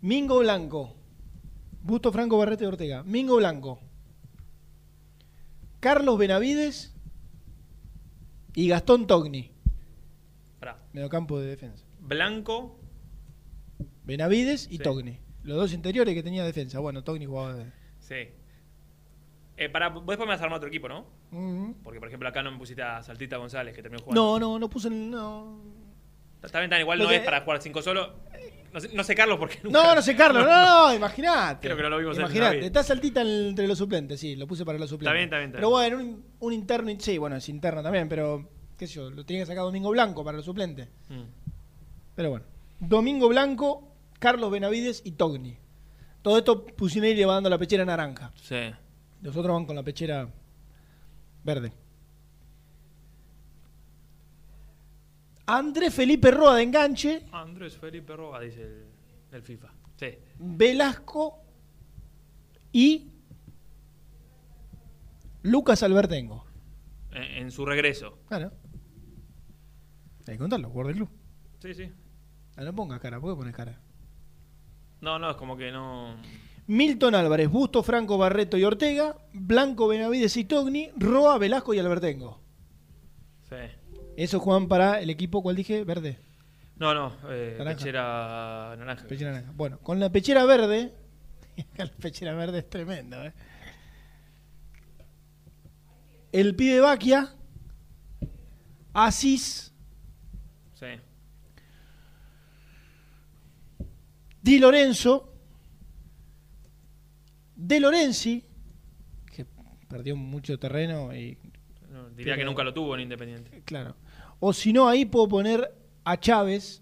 Mingo Blanco. Busto Franco Barreto y Ortega. Mingo Blanco. Carlos Benavides y Gastón Togni. Pará. Mediocampo de defensa. Blanco. Benavides y Sí. Togni. Los dos interiores que tenía defensa. Bueno, Togni jugaba de. Sí. Eh, pará, vos después me vas a armar otro equipo, ¿no? Porque, por ejemplo, acá no me pusiste a Saltita González, que terminó jugando. No, no, no puse. el- No, Está bien, tan igual no es para jugar 5 solo. No sé, no sé Carlos porque nunca- no, no sé, Carlos. No, no, imagínate. Creo que no lo vimos Imagínate, está saltita entre los suplentes, sí, lo puse para los suplentes. bien, está bien, está Pero bueno, un, un interno, sí, bueno, es interno también, pero qué sé yo, lo tenía que sacar Domingo Blanco para los suplentes. Mm. Pero bueno, Domingo Blanco, Carlos Benavides y Togni. Todo esto Pusinelli le va dando la pechera naranja. Sí. Los otros van con la pechera verde. Andrés Felipe Roa de enganche, Andrés Felipe Roa, dice el, el FIFA. Sí. Velasco y Lucas Albertengo. En, en su regreso. Claro. Hay que contarlo, jugador del club. Sí, sí. Ah, no pongas cara, ¿por qué pones cara? No, no, es como que no. Milton Álvarez, Busto, Franco, Barreto y Ortega, Blanco, Benavides y Togni, Roa, Velasco y Albertengo. Sí. Esos juegan para el equipo, ¿cuál dije? Verde. No, no, eh, Naranja. pechera naranja. Pechera naranja. Bueno, con la pechera verde. la pechera verde es tremendo, ¿eh? El pibe Baquia, Asís, Sí. Di Lorenzo, De Lorenzi, que perdió mucho terreno y. No, diría que nunca lo tuvo en Independiente. Claro. O si no, ahí puedo poner a Chávez,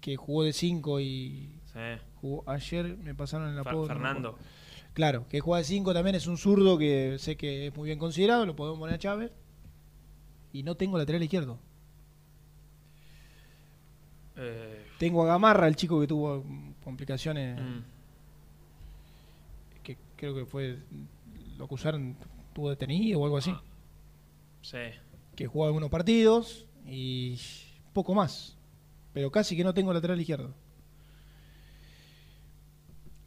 que jugó de 5 y. Sí. jugó- ayer me pasaron el apodo. Fernando. Claro, que juega de 5 también es un zurdo que sé que es muy bien considerado, lo podemos poner a Chávez. Y no tengo lateral izquierdo. Eh, Tengo a Gamarra, el chico que tuvo complicaciones. mm, Que creo que fue. Lo acusaron, tuvo detenido o algo así. sí. Que jugó algunos partidos y poco más. Pero casi que no tengo lateral izquierdo.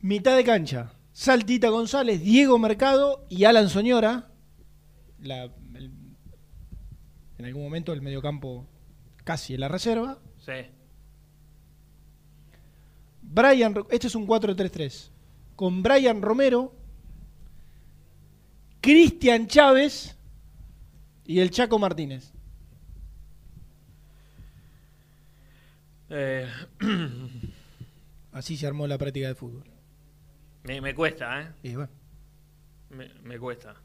Mitad de cancha. Saltita González, Diego Mercado y Alan Soñora. La- el- en algún momento el mediocampo casi en la reserva. Sí. Brian, este es un 4-3-3. Con Brian Romero, Cristian Chávez y el Chaco Martínez. Eh, Así se armó la práctica de fútbol. me, me cuesta, ¿eh? Y bueno. Me, me cuesta.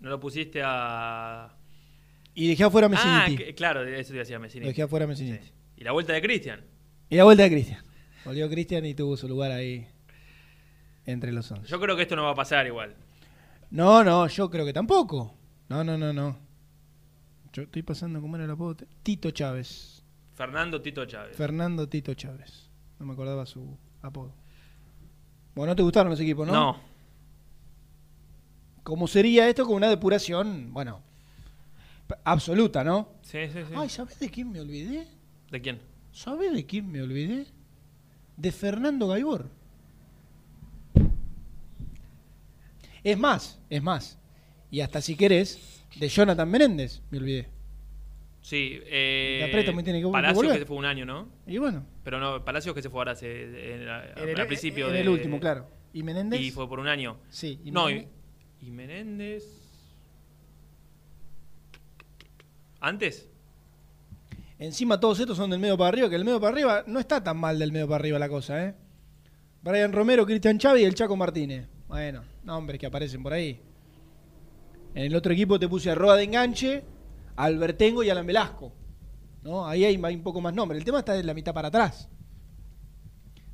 No lo pusiste a. Y dejé afuera a Ah, Messiniti. que- claro, eso te decía Messiniti. Dejé afuera a Messiniti. Sí. Y la vuelta de Cristian. Y la vuelta de Cristian. Volvió Cristian y tuvo su lugar ahí entre los once. Yo creo que esto no va a pasar igual. No, no, yo creo que tampoco. No, no, no, no. Yo estoy pasando como era el apodo. Tito Chávez. Fernando Tito Chávez. Fernando Tito Chávez. No me acordaba su apodo. Bueno, ¿no te gustaron los equipos, no? no. ¿Cómo sería esto con una depuración, bueno, absoluta, ¿no? Sí, sí, sí. Ay, ¿sabes de quién me olvidé? ¿De quién? ¿Sabes de quién me olvidé? De Fernando Gaibor. Es más, es más. Y hasta si querés, de Jonathan Menéndez, me olvidé. Sí. Eh, La Preto me tiene que- Palacios que se fue un año, ¿no? Y bueno, Pero no, Palacios que se fue ahora hace, en la- en el, al principio en de- el último, claro. ¿Y Menéndez? Y fue por un año. Sí. ¿y no, Menéndez? y, y Menéndez. ¿Antes? Encima todos estos son del medio para arriba, que el medio para arriba no está tan mal del medio para arriba la cosa, ¿eh? Brian Romero, Cristian Chávez y el Chaco Martínez. Bueno, nombres que aparecen por ahí. En el otro equipo te puse a Roa de enganche, a Albertengo y Alan Velasco. ¿No? Ahí hay, hay un poco más nombre. El tema está de la mitad para atrás.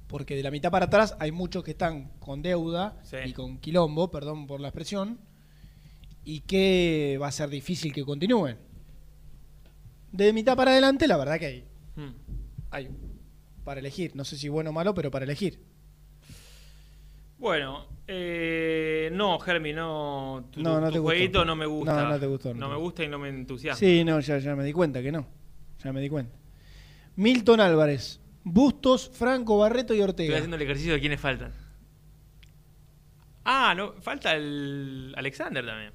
porque de la mitad para atrás hay muchos que están con deuda Sí. y con quilombo, perdón por la expresión, y que va a ser difícil que continúen. De mitad para adelante, la verdad que hay, Hmm. hay para elegir. No sé si bueno o malo, pero para elegir. Bueno, eh, no, Germi, no. Tu, No, no tu te gustó. jueguito no me gusta. No, no te gustó, no me gusta y no me entusiasma. Sí, no, ya, ya me di cuenta que no. Ya me di cuenta. Milton Álvarez, Bustos, Franco, Barreto y Estoy Ortega. haciendo el ejercicio de quiénes faltan. Ah, no, falta el Alexander también.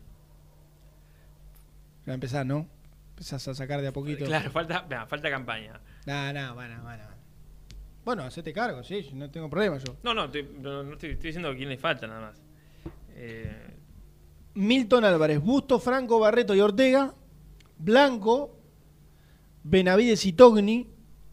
Ya empezás, ¿no? Empezás a sacar de a poquito. Claro, falta, nah, falta campaña. No, no, bueno, bueno. Bueno, hacete cargo, sí, no tengo problema yo. No, no, estoy, no, no estoy, estoy diciendo quiénes faltan nada más. Eh, Milton Álvarez, Busto, Franco, Barreto y Ortega, Blanco, Benavides y Togni,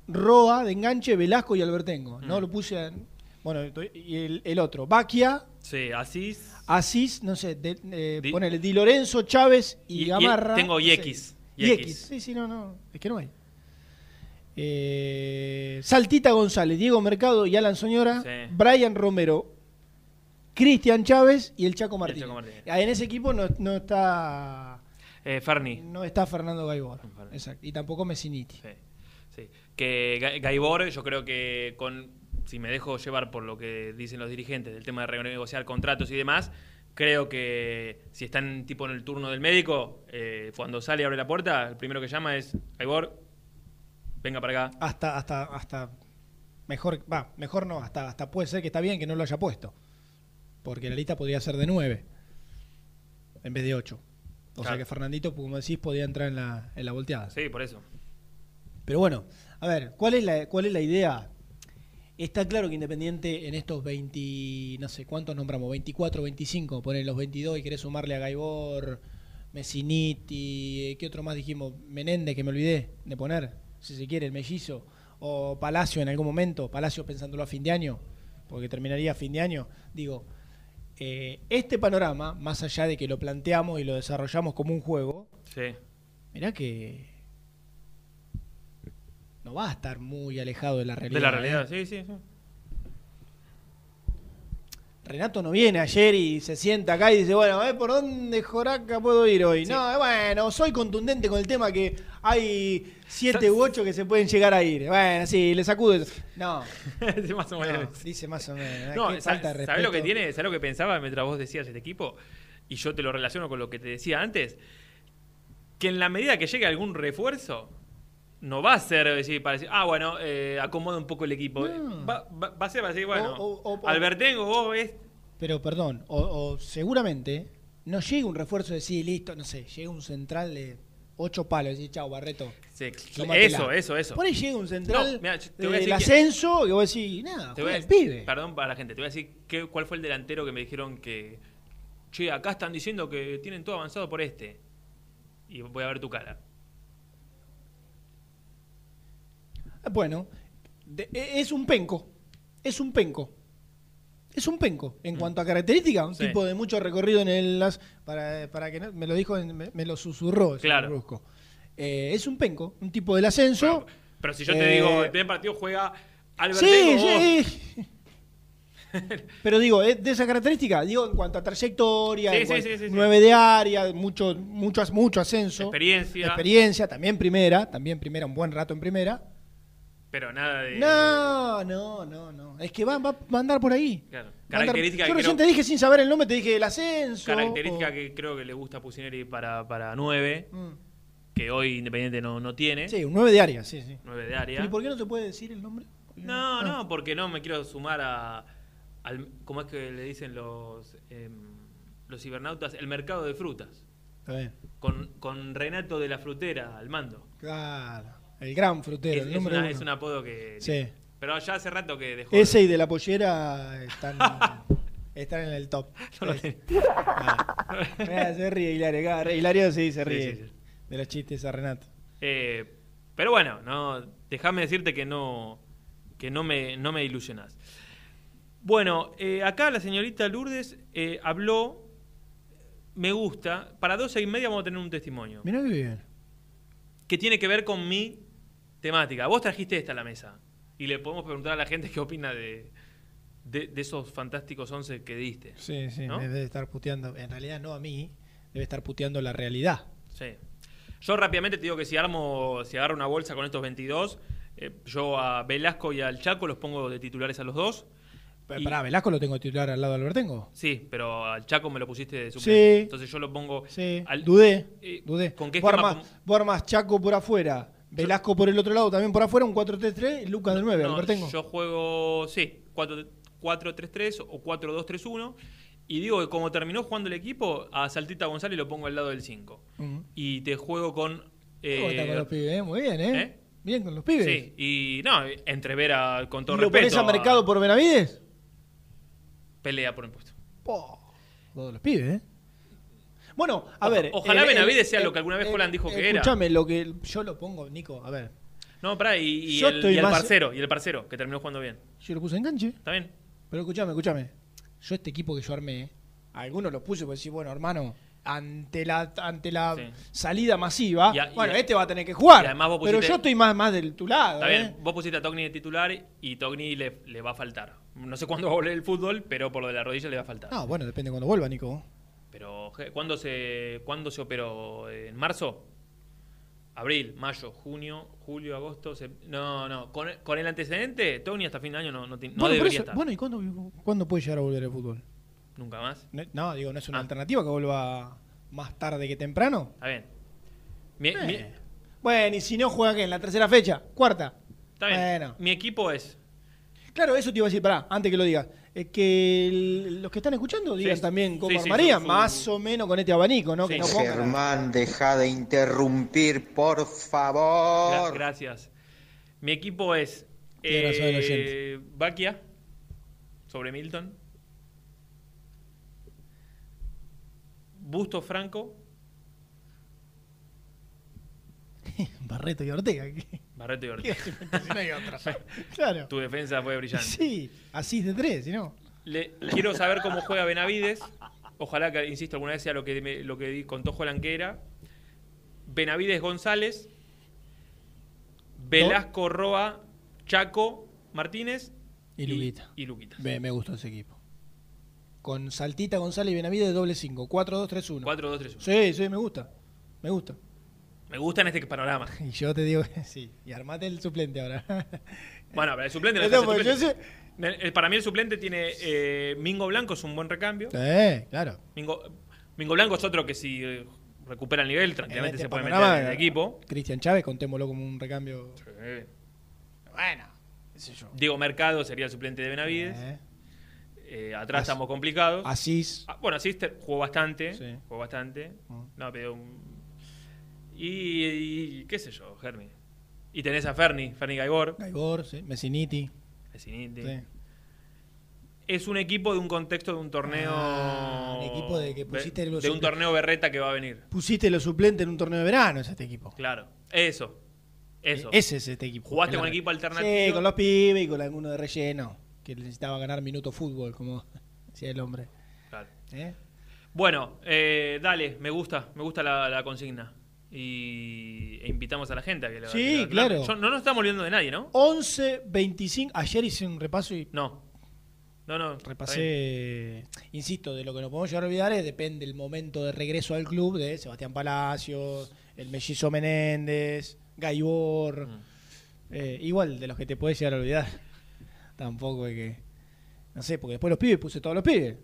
Roa, de enganche, Velasco y Albertengo. No Mm. lo puse en- Bueno, y el, el otro, Baquia, sí, Asís. Asís, no sé, de, eh, Di- ponele Di Lorenzo, Chávez y, Gamarra. tengo no y sé. X, y Y X. X. Sí, sí, no, no, es que no hay. Eh, Saltita González, Diego Mercado y Alan Soñora, Sí. Brian Romero, Cristian Chávez y el Chaco el Martínez. Chaco Martínez. Ah, En ese equipo no, no está Eh, Ferni. no está Fernando Gaibor. Exacto. Y tampoco Messiniti. Sí, sí. Que Ga- Gaibor, yo creo que con si me dejo llevar por lo que dicen los dirigentes del tema de renegociar contratos y demás, creo que si están tipo en el turno del médico, eh, cuando sale y abre la puerta, el primero que llama es Gaibor, venga para acá. Hasta, hasta, hasta mejor, va, mejor no, hasta, hasta puede ser que está bien que no lo haya puesto. Porque la lista podría ser de 9 en vez de 8. O sea que Fernandito, como decís, podía entrar en la, en la volteada. Sí, por eso. Pero bueno, a ver, ¿cuál es la, cuál es la idea? Está claro que Independiente en estos 20, no sé, ¿cuántos nombramos? 24, 25, poner los 22 y querés sumarle a Gaibor, Messiniti, ¿qué otro más dijimos? Menéndez, que me olvidé de poner, si se quiere, el mellizo, o Palacio en algún momento, Palacio pensándolo a fin de año, porque terminaría a fin de año. Digo, eh, este panorama, más allá de que lo planteamos y lo desarrollamos como un juego, Sí. mirá que no va a estar muy alejado de la realidad. De la ¿eh? realidad, sí, sí, sí. Renato no viene ayer y se sienta acá y dice, bueno, a ver por dónde Joraca puedo ir hoy. No, bueno, soy contundente con el tema que hay siete u ocho que se pueden llegar a ir. Bueno, sí, le sacudo eso. No, Sí, más o menos. no, dice más o menos. No, Qué sa- falta de ¿sabés lo que tiene? ¿Sabés lo que pensaba mientras vos decías este equipo? Y yo te lo relaciono con lo que te decía antes. Que en la medida que llegue algún refuerzo, no va a ser decir, para decir, ah, bueno, eh, acomoda un poco el equipo. No. Va, va- va a ser para decir, bueno, O- o- o- Albertengo, vos ves. Pero perdón, o, o seguramente no llega un refuerzo de decir, listo, no sé, llega un central de ocho palos y decir, chao, Barreto. Sí, tómatela". eso, eso, eso. Por ahí llega un central No, mirá, te voy a del decir que- ascenso y vos decís, nada, Te voy a el pibe. Perdón para la gente, te voy a decir qué- cuál fue el delantero que me dijeron que. Che, acá están diciendo que tienen todo avanzado por este. Y voy a ver tu cara. Bueno, de- e- es un penco. Es un penco. Es un penco. En cuanto a características, un Mm. Sí. tipo de mucho recorrido en el. las- Para, para que no- me lo dijo, en- me, me lo susurró. Claro. Brusco. Eh, es un penco, un tipo del ascenso. Pero si yo te Eh, digo, el primer partido juega Sí, Albertengo, vos- sí. Pero digo, ¿es de esa característica, digo, en cuanto a trayectoria, Sí, en sí, sí, sí, sí. nueve de área, mucho, mucho, mucho ascenso. Experiencia. Experiencia, también primera, también primera, un buen rato en primera. Pero nada de. No, no, no, no. Es que va, va, va a andar por ahí. Claro. Andar- Característica Yo recién creo- te dije sin saber el nombre, te dije el ascenso. Característica o- que creo que le gusta a Pusineri para, para 9, Mm. que hoy Independiente no, no tiene. Sí, un 9 de área, sí, sí. 9 de área. ¿Y por qué no te puede decir el nombre? No, Ah. no, porque no me quiero sumar a. Al, ¿Cómo es que le dicen los, em, los cibernautas? El mercado de frutas. Está bien. Con, con Renato de la Frutera al mando. Claro. El gran frutero, Es, el es número una- uno. es un apodo que. Sí. Pero ya hace rato que dejó. Ese y de la pollera están, están en el top. No lo. Ah. Mirá, se ríe Hilario. Hilario sí se ríe sí, sí. de los chistes a Renato. Eh, pero bueno, no, déjame decirte que no, que no me, no me ilusionas. Bueno, eh, acá la señorita Lourdes eh, habló, me gusta, para 12 y media vamos a tener un testimonio, Mirá qué bien. que tiene que ver con mi temática. Vos trajiste esta a la mesa. Y le podemos preguntar a la gente qué opina de, de, de esos fantásticos 11 que diste. Sí, sí, ¿no? debe estar puteando. En realidad no a mí, debe estar puteando la realidad. Sí. Yo rápidamente te digo que si armo, si agarro una bolsa con estos 22, eh, yo a Velasco y al Chaco los pongo de titulares a los dos. Pero Y- Pará, Velasco lo tengo de titular al lado de Albertengo. Sí, pero al Chaco me lo pusiste de suplente. Sí. Entonces yo lo pongo. Sí, al- dudé, eh, dudé. ¿Con qué vos, armás, vos armás Chaco por afuera, Velasco por el otro lado, también por afuera, un 4-3-3 y Lucas de 9, No, Albertengo. Yo juego, sí, 4 4-3-3 o 4-2-3-1. Y digo que como terminó jugando el equipo, a Saltita González lo pongo al lado del 5. Ujú. Y te juego con. eh, ¿Cómo está con los pibes? eh? Muy bien, ¿eh? ¿Eh? Bien con los pibes. Sí, y no, entre ver a, con todo ¿Y lo respeto. pones a mercado por Benavides? Pelea por impuesto. Todos los pibes, ¿eh? Bueno, a ver. ojalá Benavides sea lo que alguna vez Holland dijo que era. Escúchame, lo que yo lo pongo, Nico, a ver. No, pará, y, y Yo el, y el más- parcero, y el parcero, que terminó jugando bien. Yo lo puse en enganche. ¿Está bien? Pero escúchame, escúchame. Yo este equipo que yo armé, algunos lo puse por decir, bueno, hermano, ante la ante la Sí. salida masiva, a- bueno, a- este va a tener que jugar. además vos pero yo estoy más, más del tu lado, Está ¿eh? bien, vos pusiste a Togni de titular y Togni le, le va a faltar. No sé cuándo va a volver el fútbol, pero por lo de la rodilla le va a faltar. No, bueno, depende de cuando vuelva, Nico. Pero, ¿cuándo se, ¿cuándo se operó? ¿En marzo? Abril, mayo, junio, julio, agosto. sep- No, no. Con, con el antecedente, Togni hasta fin de año no, no, bueno, debería eso- estar. bueno, ¿y cuándo, cuándo puede llegar a volver el fútbol? Nunca más. No, No, digo, ¿no es Ah. una alternativa que vuelva más tarde que temprano? Está bien. Mi, mi- Eh. Bueno, y si no juega qué, en la tercera fecha, cuarta. está bien. Bueno. Mi equipo es. Claro, eso te iba a decir, pará, antes que lo digas. Es que el- los que están escuchando digan Sí, también cómo sí, sí, armarían, su- su- más o menos con este abanico, ¿no? Que no pongan. Germán, deja de interrumpir, por favor. Gra- gracias. Mi equipo es. Tiene razón el Eh, Baquia, sobre Milton. Busto Franco, Barreto y Ortega. ¿qué? Barreto y. Si no hay otra. Claro. Tu defensa fue brillante. Sí, así de tres, si no. Le- quiero saber cómo juega Benavides. Ojalá que, insisto, alguna vez sea lo que, me- lo que contó Jolan que era. Benavides González. Velasco Roa, Chaco Martínez Y Luguita. Y Luquita. Me, me gustó ese equipo. Con Saltita, González y Benavides, doble 5. 4-2-3-1. 4-2-3-1. Sí, sí, me gusta. Me gusta. Me gusta en este panorama. Y yo te digo, sí. Y armate el suplente ahora. Bueno, pero el suplente no es yo suplente. Para mí el suplente tiene eh, Mingo Blanco, es un buen recambio. Sí, claro. Mingo, Mingo Blanco es otro que si eh, recupera el nivel, En tranquilamente este se puede panorama, meter en el equipo. Cristian Chávez, contémoslo como un recambio. Bueno, Diego Mercado sería el suplente de Benavides. Eh, atrás As- estamos complicados. Asís. Ah, bueno, Asís jugó bastante. Sí. Jugó bastante. Mm. No, pero. um, Y, y qué sé yo, Germi. Y tenés a Ferni, Ferni Gaibor. Gaibor, sí. Messiniti. Messiniti. Sí. Es un equipo de un contexto de un torneo. Ah, un equipo de que pusiste de, los de un torneo berreta que va a venir. Pusiste los suplentes en un torneo de verano, es este equipo. Claro. Eso. Eso. Ese es este equipo. Jugaste Claro. con equipo alternativo. Sí, con los pibes y con alguno de relleno. Que necesitaba ganar minuto fútbol, como decía el hombre. Claro. ¿Eh? Bueno, eh, dale, me gusta, me gusta la, la consigna. Y e invitamos a la gente a que lo Sí, que lo- claro. Yo- no nos estamos olvidando de nadie, ¿no? 11, 25. Ayer hice un repaso y. No. No, no. está bien. Repasé. Insisto, de lo que nos podemos llegar a olvidar es depende el momento de regreso al club de Sebastián Palacios, el mellizo Menéndez, Gaibor. Mm. Eh, igual de los que te puedes llegar a olvidar. Tampoco es que. No sé, porque después los pibes puse todos los pibes.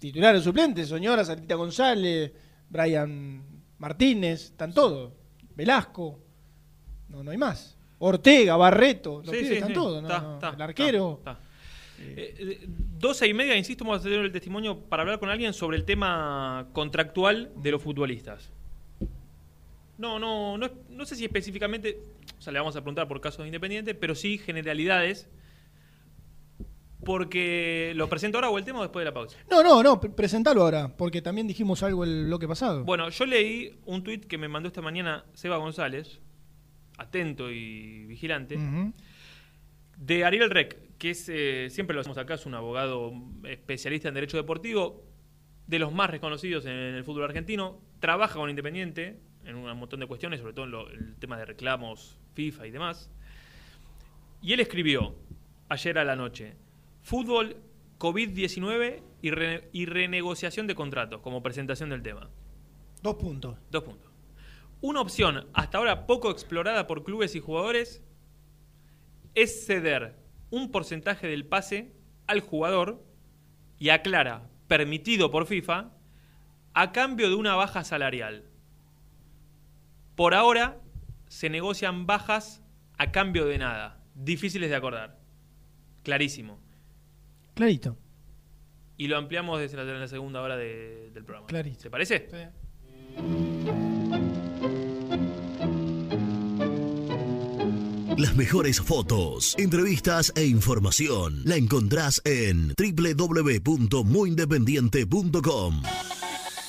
Titulares suplentes, Soñora, Saltita González, Brian Martínez, están todos. Velasco. No, no hay más. Ortega, Barreto, los Sí, están sí. todos. ¿no? El arquero. está, está. Eh, eh, 12 y media, insisto, vamos a tener el testimonio para hablar con alguien sobre el tema contractual de los futbolistas. No, no, no, no sé si específicamente, o sea, le vamos a preguntar por casos de Independiente, pero sí generalidades, porque lo presento ahora o el tema o después de la pausa. No, no, no, pre- presentalo ahora, porque también dijimos algo el bloque pasado. Bueno, yo leí un tuit que me mandó esta mañana Seba González, atento y vigilante, Ujú. de Ariel Rec, que es, eh, siempre lo hacemos acá, es un abogado especialista en derecho deportivo, de los más reconocidos en el fútbol argentino, trabaja con Independiente en un montón de cuestiones, sobre todo en lo- el tema de reclamos FIFA y demás. Y él escribió ayer a la noche, fútbol, COVID-19 y, y renegociación de contratos como presentación del tema. Dos puntos. Dos puntos. Una opción hasta ahora poco explorada por clubes y jugadores es ceder un porcentaje del pase al jugador y aclara, permitido por FIFA, a cambio de una baja salarial. Por ahora se negocian bajas a cambio de nada, difíciles de acordar. Clarísimo. Clarito. Y lo ampliamos desde la, en la segunda hora de- del programa. Clarito. ¿Te parece? Las mejores fotos, entrevistas e información la encontrás en www.muyindependiente.com.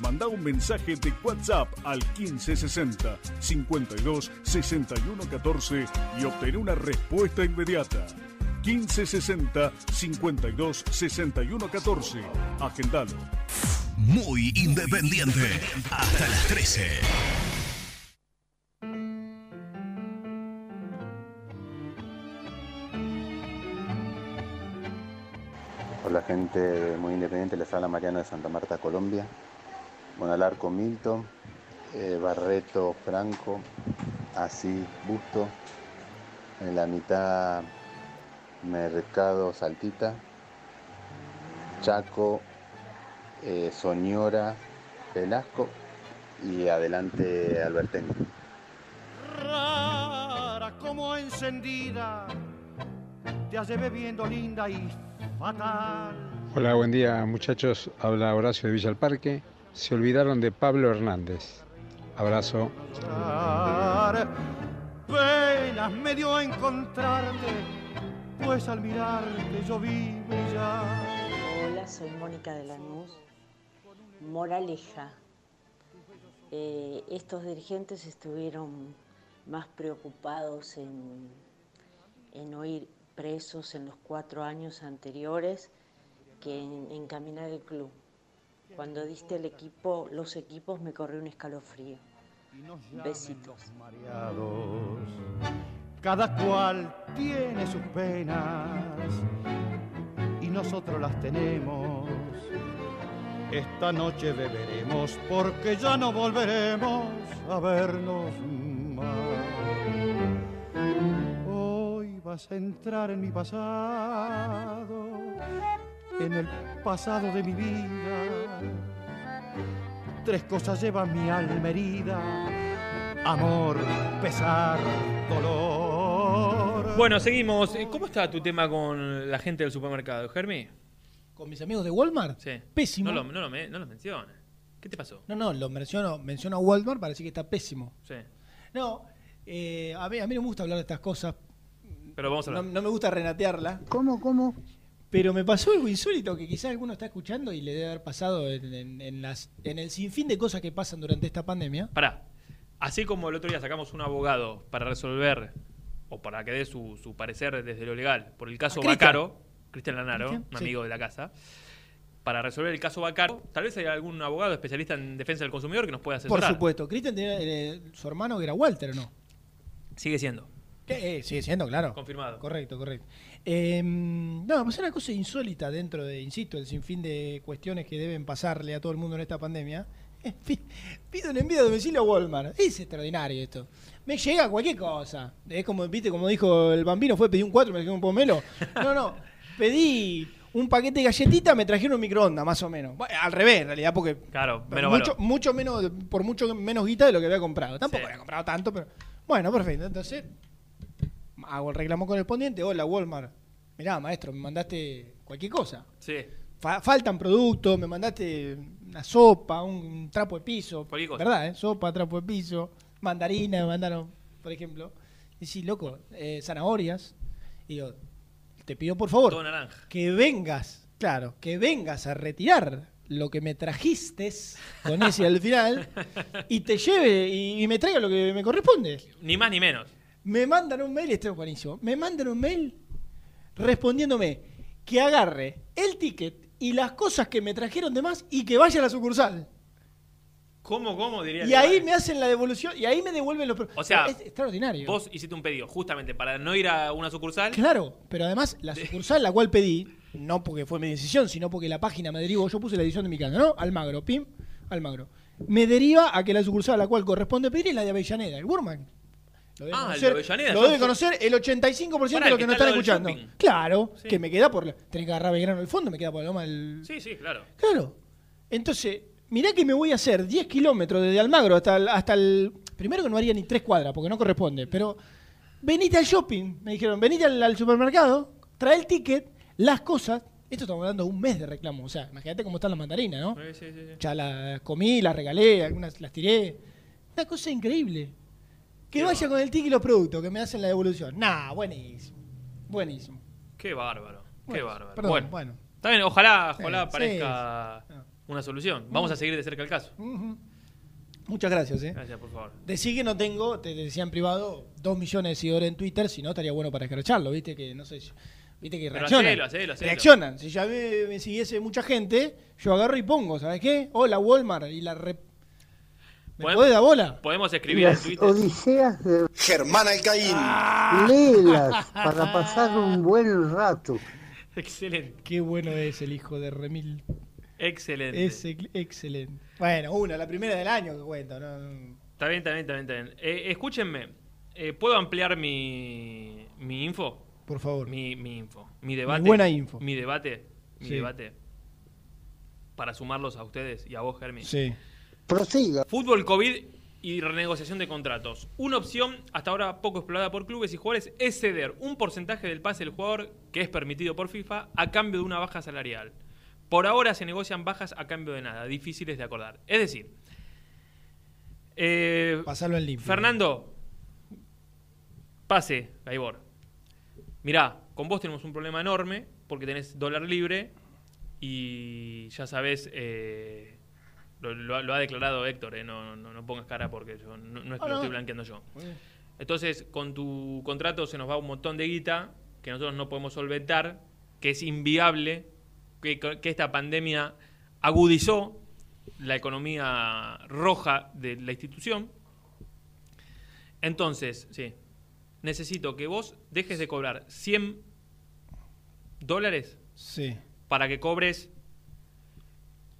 Manda un mensaje de WhatsApp al 1560 52 61 14 y obtén una respuesta inmediata. 1560 52 61 14. Agendalo. Muy independiente. Hasta las 13. Hola gente muy independiente, les habla Mariano de Santa Marta, Colombia. Monalarco Milton, eh, Barreto Franco, así Busto. En la mitad Mercado Saltita, Chaco, eh, Soñora, Velasco y adelante Alberteño. Rara como encendida, te hace bebiendo linda y fatal. Hola, buen día muchachos. Habla Horacio de Villa al Parque. Se olvidaron de Pablo Hernández. Abrazo. Penas me dio encontrarte, pues al mirarte yo vi brillar. Hola, soy Mónica de Lanús. Moraleja. Eh, estos dirigentes estuvieron más preocupados en, en oír presos en los cuatro años anteriores que en encaminar el club. Cuando diste el equipo, los equipos me corrió un escalofrío. Besitos. Mareados, Cada cual tiene sus penas y nosotros las tenemos. Esta noche beberemos porque ya no volveremos a vernos más. Hoy vas a entrar en mi pasado, en el pasado de mi vida. Tres cosas llevan mi alma herida, amor, pesar, dolor. Bueno, seguimos. Eh, ¿Cómo está tu tema con la gente del supermercado, Germi? ¿Con mis amigos de Walmart? Sí. Pésimo. No lo, no lo, me- no lo menciones. ¿Qué te pasó? No, no, lo menciono, menciono a Walmart para decir que está pésimo. Sí. No, eh, a, mí, a mí no me gusta hablar de estas cosas. Pero vamos a No, hablar. no me gusta renatearla. ¿Cómo, cómo? Pero me pasó algo insólito que quizás alguno está escuchando y le debe haber pasado en, en- en las, en el sinfín de cosas que pasan durante esta pandemia. Pará. Así como el otro día sacamos un abogado para resolver o para que dé su, su parecer desde lo legal por el caso Cristian. Bacaro, Cristian Lanaro, Cristian, un sí. amigo de la casa, para resolver el caso Bacaro, tal vez hay algún abogado especialista en defensa del consumidor que nos pueda Por asesorar. supuesto. Cristian tenía eh, su hermano que era Walter, ¿o no? Sigue siendo. ¿Qué? Eh, sigue siendo, claro. Confirmado. Correcto, correcto. Eh, no, pasó una cosa insólita dentro de, insisto, el sinfín de cuestiones que deben pasarle a todo el mundo en esta pandemia. Eh, pi- Pido un envío a domicilio a Walmart. Es extraordinario esto. Me llega cualquier cosa. Es como, viste, como dijo el bambino, fue pedí un 4, me trajeron un pomelo. No, no. Pedí un paquete de galletitas, me trajeron un microondas, más o menos. Bueno, al revés, en realidad, porque Claro, menos mucho, valor. mucho menos, por mucho menos guita de lo que había comprado. Tampoco había comprado tanto, pero. Bueno, perfecto. Entonces, hago el reclamo correspondiente. Hola, Walmart. Mirá, maestro, me mandaste cualquier cosa. Sí. Fa- faltan productos, me mandaste una sopa, un trapo de piso. Cualquier cosa. ¿Verdad? eh? Sopa, trapo de piso, mandarina, mandaron, por ejemplo. Y sí, loco, eh, zanahorias. Y digo, te pido por favor Todo naranja. que vengas, claro, que vengas a retirar lo que me trajiste con ese al final y te lleve y, y me traiga lo que me corresponde. Ni más ni menos. Me mandan un mail, esto es buenísimo. Me mandan un mail respondiéndome que agarre el ticket y las cosas que me trajeron de más y que vaya a la sucursal. ¿Cómo, cómo diría? Y ahí me hacen la devolución y ahí me devuelven los O sea, es extraordinario. Vos hiciste un pedido justamente para no ir a una sucursal. Claro, pero además la sucursal la cual pedí, no porque fue mi decisión, sino porque la página me derivó, yo puse la edición de mi casa, ¿no? Almagro, pim, Almagro. Me deriva a que la sucursal a la cual corresponde pedir es la de Avellaneda, el Burman. Lo debe Ah, conocer, Avellaneda, lo debe conocer el 85% Pará, de los que que nos está están al escuchando. Claro, Sí. que me queda por la. Tenés que agarrar Belgrano el fondo, me queda por la loma del. Sí, sí, claro. Claro. Entonces, mirá que me voy a hacer 10 kilómetros desde Almagro hasta el, hasta el. Primero que no haría ni 3 cuadras, porque no corresponde, pero. Venite al shopping, me dijeron, venite al, al supermercado, trae el ticket, las cosas. Esto estamos hablando de un mes de reclamo. O sea, imagínate cómo están las mandarinas, ¿no? Sí, sí, sí. Ya las comí, las regalé, algunas las tiré. Una cosa increíble. Que vaya con el y los productos, que me hacen la devolución. Nah, buenísimo. Buenísimo. Qué bárbaro. Qué bárbaro. perdón, bueno, bueno. Está bien, ojalá, ojalá Sí, aparezca sí, una solución. Vamos a seguir de cerca el caso. Ujú. Muchas gracias, ¿eh? Gracias, por favor. Decí que no tengo, te decía en privado, dos millones de seguidores en Twitter, si no estaría bueno para escracharlo, viste que no sé, viste que Pero reaccionan. hacelo, hacelo, hacelo. Reaccionan. Si ya me, me siguiese mucha gente, yo agarro y pongo, ¿sabes qué? Hola Walmart y la re... ¿Me podés dar bola? Podemos escribir en Twitter. Odiseas de Germán Alcaín. léelas para pasar un buen rato. Excelente. Qué bueno es el hijo de Remil. Excelente. Es ex- excelente. Bueno, una, la primera del año que cuento, ¿no? Está bien, está bien, está bien. Está bien. Eh, escúchenme. eh, ¿Puedo ampliar mi, mi info? Por favor. Mi, mi info. Mi debate. buena info. Mi debate. Mi Sí. debate. Para sumarlos a ustedes y a vos, Germi. Sí. Prosiga. Fútbol COVID y renegociación de contratos. Una opción hasta ahora poco explorada por clubes y jugadores es ceder un porcentaje del pase del jugador que es permitido por FIFA a cambio de una baja salarial. Por ahora se negocian bajas a cambio de nada, difíciles de acordar. Es decir, eh, Pasarlo en limpio. Fernando, pase, Gaibor. Mirá, con vos tenemos un problema enorme porque tenés dólar libre y ya sabés, eh, lo, lo ha- lo ha declarado Héctor, eh, no, no, no pongas cara porque yo, no, no es que lo estoy blanqueando yo. Entonces, con tu contrato se nos va un montón de guita que nosotros no podemos solventar, que es inviable, que, que esta pandemia agudizó la economía roja de la institución. Entonces, sí, necesito que vos dejes de cobrar 100 dólares Sí. para que cobres...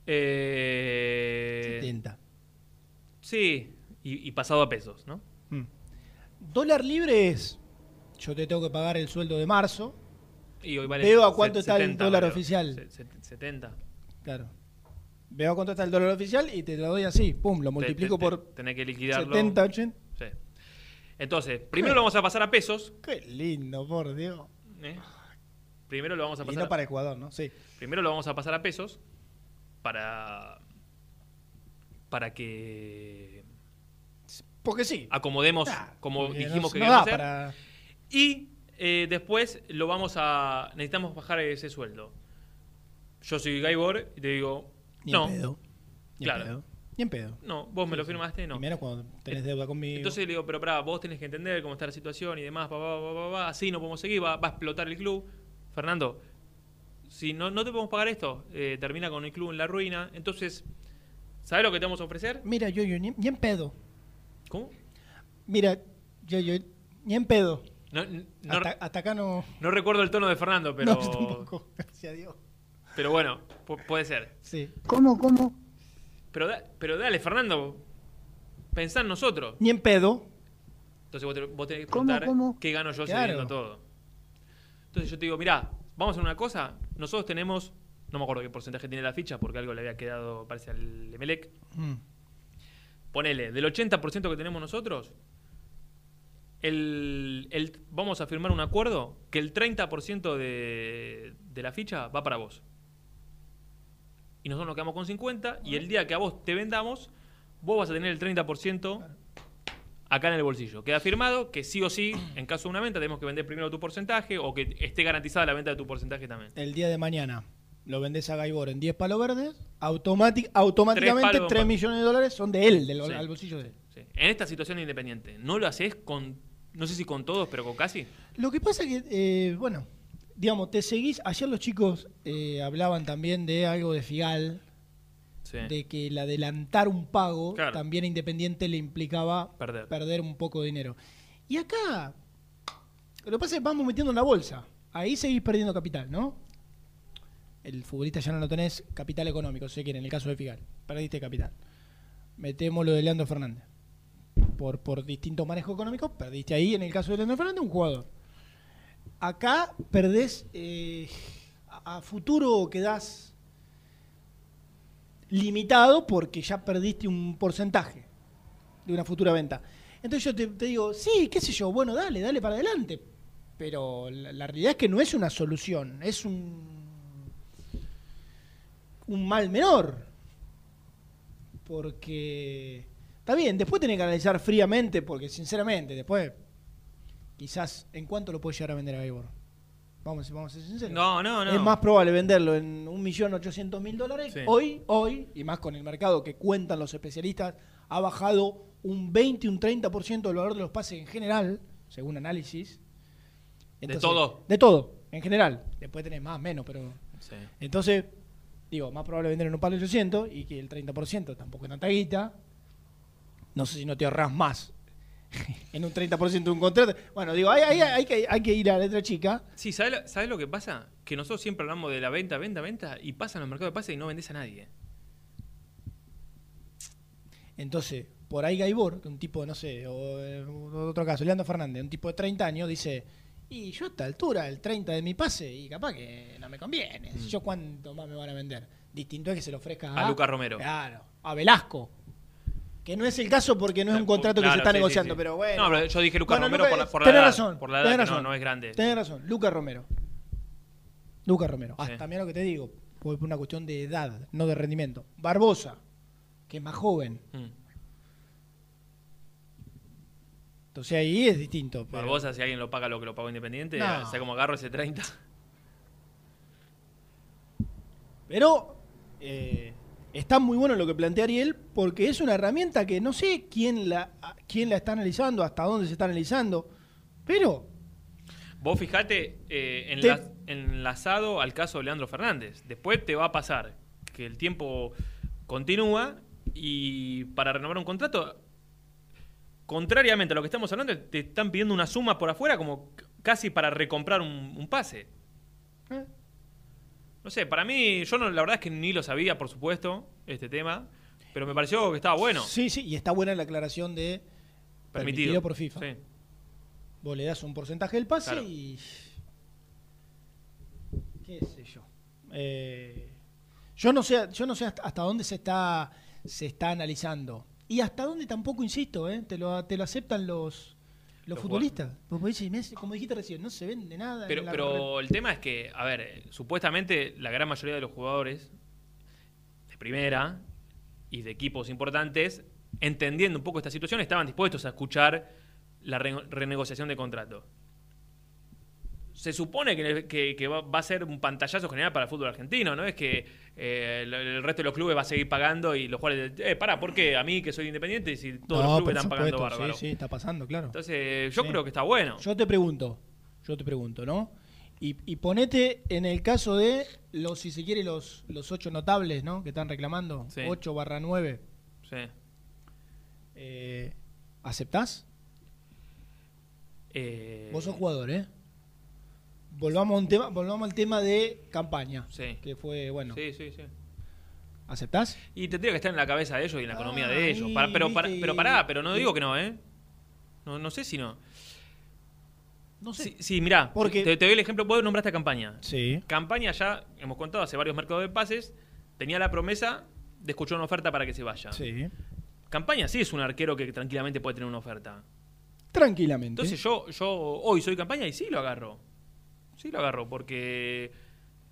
eh, 70. Sí, y, y pasado a pesos, ¿no? Mm. Dólar libre es. Yo te tengo que pagar el sueldo de marzo. Y hoy vale Veo a cuánto está el 70, dólar oficial. Se- se- 70. Claro. Veo a cuánto está el dólar oficial y te lo doy así. Pum, lo multiplico te- te- por Tenés que liquidarlo. 70, 80. Sí. Entonces, primero lo vamos a pasar a pesos. Qué lindo, por Dios. ¿eh? Primero lo vamos a Y pasar. no para Ecuador, ¿no? Sí. Primero lo vamos a pasar a pesos para para que Porque sí. acomodemos Ah, como dijimos no- que hacer. para- Y eh, después lo vamos a necesitamos bajar ese sueldo. Yo soy Gaibor y te digo, Ni no. en pedo. Ni claro. en pedo. Ni en pedo. No, vos me lo firmaste, no. Y menos cuando tenés deuda conmigo. Entonces le digo, pero pará, vos tenés que entender cómo está la situación y demás, pa, pa, pa, así no podemos seguir, va, va a explotar el club. Fernando, si no, no te podemos pagar esto, eh, termina con el club en la ruina. Entonces, ¿sabes lo que te vamos a ofrecer? Mira, yo, yo, ni, ni en pedo. ¿Cómo? Mira, yo, yo, ni en pedo. No, hasta, hasta acá no. no recuerdo el tono de Fernando, pero, No, yo tampoco. Gracias a Dios. pero bueno, pu- puede ser. Sí. ¿Cómo, cómo? Pero, da- pero dale, Fernando, pensá en nosotros. Ni en pedo. Entonces vos, te- vos tenés que ¿Cómo, preguntar cómo? qué gano yo Claro. cediendo todo. Entonces yo te digo, mirá, vamos a hacer una cosa. Nosotros tenemos, no me acuerdo qué porcentaje tiene la ficha, porque algo le había quedado, parece al Emelec. Mm. Ponele, del 80% que tenemos nosotros, el, el- vamos a firmar un acuerdo que el 30% de, de la ficha va para vos. y nosotros nos quedamos con 50 y el día que a vos te vendamos, vos vas a tener el 30% acá en el bolsillo. Queda firmado que sí o sí, en caso de una venta, tenemos que vender primero tu porcentaje o que esté garantizada la venta de tu porcentaje también. El día de mañana lo vendés a Gaibor en 10 palos verdes, automátic- automáticamente Tres 3, palos- millones de dólares son de él, del Sí. al bolsillo de él. Sí. En esta situación de independiente, ¿no lo haces con, no sé si con todos, pero con casi? Lo que pasa es que, eh, bueno, digamos, te seguís. Ayer los chicos eh, hablaban también de algo de Figal, Sí. de que el adelantar un pago Claro. también a Independiente le implicaba Perder. un poco de dinero. Y acá, lo que pasa es que vamos metiendo en la bolsa. Ahí seguís perdiendo capital, ¿no? El futbolista ya no lo tenés capital económico, sé que en el caso de Figal. Perdiste capital. Metemos lo de Leandro Fernández. Por, por distintos manejos económicos, perdiste ahí, en el caso de Leandro Fernández, un jugador. Acá perdés, eh, a futuro quedás limitado porque ya perdiste un porcentaje de una futura venta. Entonces yo te, digo, sí, qué sé yo, bueno, dale, dale para adelante. Pero la, realidad es que no es una solución, es un, un mal menor. Porque está bien, después tenés que analizar fríamente, porque sinceramente, después, quizás, ¿en cuánto lo puede llegar a vender a Gaibor? Vamos, vamos a ser sinceros. No, no, no. Es más probable venderlo en 1.800.000 dólares. Sí. Hoy, hoy, y más con el mercado que cuentan los especialistas, ha bajado un 20, un 30% del valor de los pases en general, según análisis. todo? De todo, en general. Después tenés más, menos, pero... Sí. Entonces, digo, más probable vender en un palo 800 y que el 30% tampoco es tanta guita. No sé si no te ahorras más en un 30% de un contrato. Bueno, digo, hay, hay- hay que, hay que ir a la letra chica. Sí, ¿sabes lo, que pasa? Que nosotros siempre hablamos de la venta, venta, venta y pasan al mercado de pases y no vendés a nadie. Entonces, por ahí Gaibor, que un tipo, no sé, o eh, otro caso, Leandro Fernández, un tipo de 30 años, dice, y yo a esta altura, el 30 de mi pase, y capaz que no me conviene. ¿Yo cuánto más me van a vender? Distinto es que se lo ofrezca A Lucas Romero. Claro, a Velasco. Que no es el caso porque no es un contrato que se está sí, negociando, sí. pero bueno. No, pero yo dije Lucas Bueno, Romero Lucas- por la, por la tenés edad, razón, por la edad tenés que razón. no, no es grande. Tenés razón, Lucas Romero. Lucas Romero. Hasta mira lo que te digo, por una cuestión de edad, no de rendimiento. Barbosa, que es más joven. Mm. Entonces ahí es distinto. pero- Barbosa, si alguien lo paga lo que lo pagó Independiente, No. sé cómo agarro ese 30. Pero eh, está muy bueno lo que plantea Ariel porque es una herramienta que no sé quién la, quién la está analizando, hasta dónde se está analizando, pero Vos fijate eh, Te- enla- enlazado al caso de Leandro Fernández. Después te va a pasar que el tiempo continúa y para renovar un contrato, contrariamente a lo que estamos hablando, te están pidiendo una suma por afuera como casi para recomprar un, un pase. No sé, para mí, yo no, la verdad es que ni lo sabía, por supuesto, este tema, pero me pareció que estaba bueno. sí, sí, y está buena la aclaración de permitido, Permitido. por FIFA. Sí. Vos le das un porcentaje del pase Claro. y. ¿Qué sé yo? Eh, yo no sé, yo no sé hasta, hasta dónde se está, se está analizando. Y hasta dónde tampoco, insisto, ¿eh? te, lo, te lo aceptan los, los, Los futbolistas. Vos podés decir, "Messi", como dijiste recién, no se vende nada. en Pero, la pero el tema es que, a ver, supuestamente la gran mayoría de los jugadores de primera y de equipos importantes, entendiendo un poco esta situación, estaban dispuestos a escuchar la re- renegociación de contrato. Se supone que, que- que va, a ser un pantallazo general para el fútbol argentino, ¿no? Es que eh, el, el resto de los clubes va a seguir pagando y los jugadores, eh, pará, ¿por qué? A mí que soy independiente y si todos No, los clubes están pagando bárbaro. Sí, sí, está pasando, claro. Entonces, yo Sí. creo que está bueno. Yo te pregunto, yo te pregunto, ¿no? Y, y ponete en el caso de los, si se quiere, los, los ocho notables, ¿no? Que están reclamando, Sí. 8 barra 9. Sí. Eh, ¿Aceptás? Eh, Vos sos jugador, ¿eh? Volvamos, a un tema, volvamos al tema de campaña. Sí. Que fue, bueno. Sí, sí, sí. ¿Aceptás? Y tendría que estar en la cabeza de ellos y en la economía de ellos. Para- pero, para- pero pará, pero no digo que no, ¿eh? No, no sé si no. No sé. Sí, sí, mirá, Porque- te, te doy el ejemplo, vos nombraste Campaña. Sí. Campaña ya, hemos contado hace varios mercados de pases, tenía la promesa de escuchar una oferta para que se vaya. Sí. Campaña sí es un arquero que tranquilamente puede tener una oferta. Tranquilamente. Entonces yo, yo hoy soy Campaña y sí lo agarro. Sí lo agarro, porque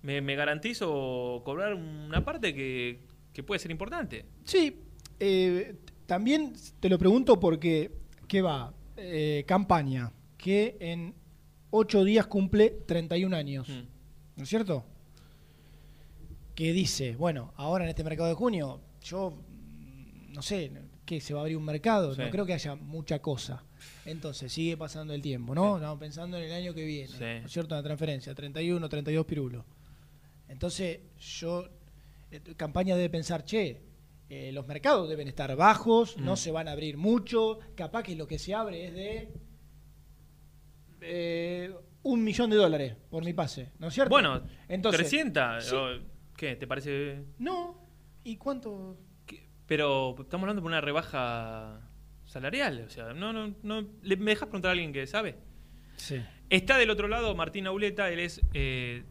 me, me garantizo cobrar una parte que, que puede ser importante. Sí, eh, también te lo pregunto porque, ¿qué va? Eh, campaña, que en ocho días cumple 31 años, Mm. ¿no es cierto? Que dice, bueno, ahora en este mercado de junio, yo no sé, que se va a abrir un mercado, Sí. no creo que haya mucha cosa. Entonces sigue pasando el tiempo, ¿no? Sí. Estamos pensando en el año que viene, Sí. ¿no es cierto? La transferencia, 31, 32 pirulos. Entonces yo, eh, campaña debe pensar, che, eh, los mercados deben estar bajos, no Mm. se van a abrir mucho, capaz que lo que se abre es de eh, un millón de dólares por mi pase, ¿no es cierto? Bueno, Entonces, 300, sí. o- ¿qué? ¿Te parece? No, ¿y cuánto? Pero estamos hablando de una rebaja salarial, o sea, no, no, no. ¿le- ¿Me dejas preguntar a alguien que sabe? Sí. Está del otro lado Martín Auleta, él es eh,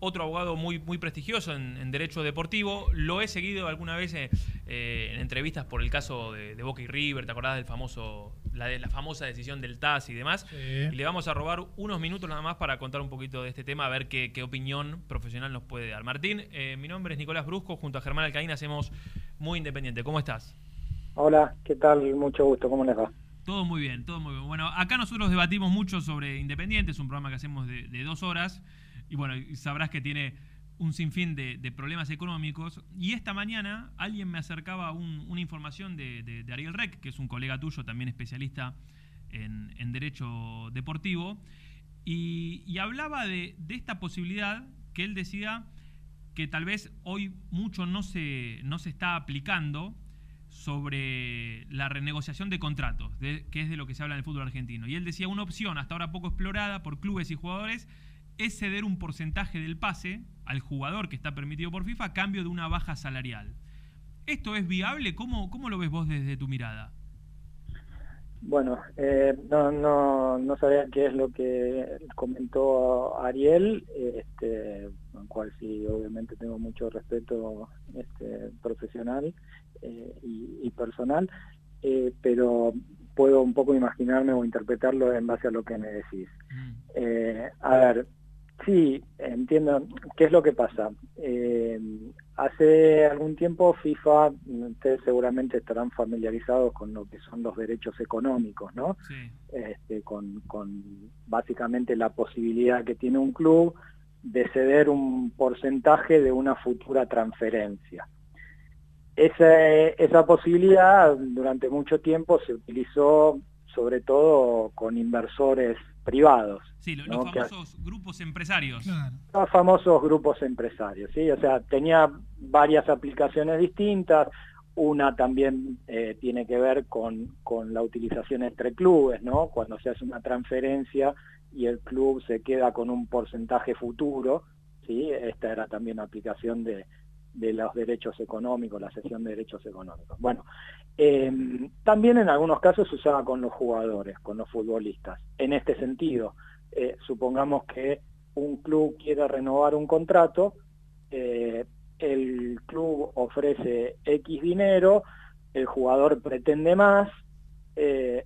otro abogado muy, muy prestigioso en, en derecho deportivo. Lo he seguido alguna vez eh, eh, en entrevistas por el caso de, de Boca y River, ¿te acordás del famoso, la, de la famosa decisión del TAS y demás? Sí. Y le vamos a robar unos minutos nada más para contar un poquito de este tema, a ver qué, qué opinión profesional nos puede dar. Martín, eh, mi nombre es Nicolás Brusco, junto a Germán Alcaín hacemos Muy Independiente. ¿Cómo estás? Hola, ¿qué tal? Mucho gusto, ¿cómo les va? Todo muy bien, todo muy bien. Bueno, acá nosotros debatimos mucho sobre Independiente, es un programa que hacemos de, dos horas, y bueno, sabrás que tiene un sinfín de, problemas económicos. Y esta mañana alguien me acercaba un- una información de, Ariel Reck, que es un colega tuyo, también especialista en, derecho deportivo, y, y hablaba de esta posibilidad que él decía que tal vez hoy mucho no se, no se está aplicando sobre la renegociación de contratos, que es de lo que se habla en el fútbol argentino. Y él decía, una opción hasta ahora poco explorada por clubes y jugadores es ceder un porcentaje del pase al jugador que está permitido por FIFA a cambio de una baja salarial. ¿Esto es viable? ¿Cómo, cómo lo ves vos desde tu mirada? Bueno, eh, no, no, no sabía qué es lo que comentó Ariel, este, con cual sí, obviamente tengo mucho respeto este, profesional y, y personal, eh, pero puedo un poco imaginarme o interpretarlo en base a lo que me decís. Eh, a ver, sí, entiendo. ¿Qué es lo que pasa? Eh, hace algún tiempo FIFA, ustedes seguramente estarán familiarizados con lo que son los derechos económicos, ¿no? Este, con, con básicamente la posibilidad que tiene un club de ceder un porcentaje de una futura transferencia. Esa, esa posibilidad durante mucho tiempo se utilizó sobre todo con inversores privados. Sí, los Que- famosos grupos empresarios. los famosos grupos empresarios, ¿sí? O sea, tenía varias aplicaciones distintas, una también eh, tiene que ver con, con la utilización entre clubes, ¿no? Cuando se hace una transferencia y el club se queda con un porcentaje futuro, ¿sí? Esta era también una aplicación de, de los derechos económicos, la cesión de derechos económicos. Bueno, eh, también en algunos casos se usaba con los jugadores, con los futbolistas. En este sentido, eh, supongamos que un club quiere renovar un contrato, eh, el club ofrece X dinero, el jugador pretende más,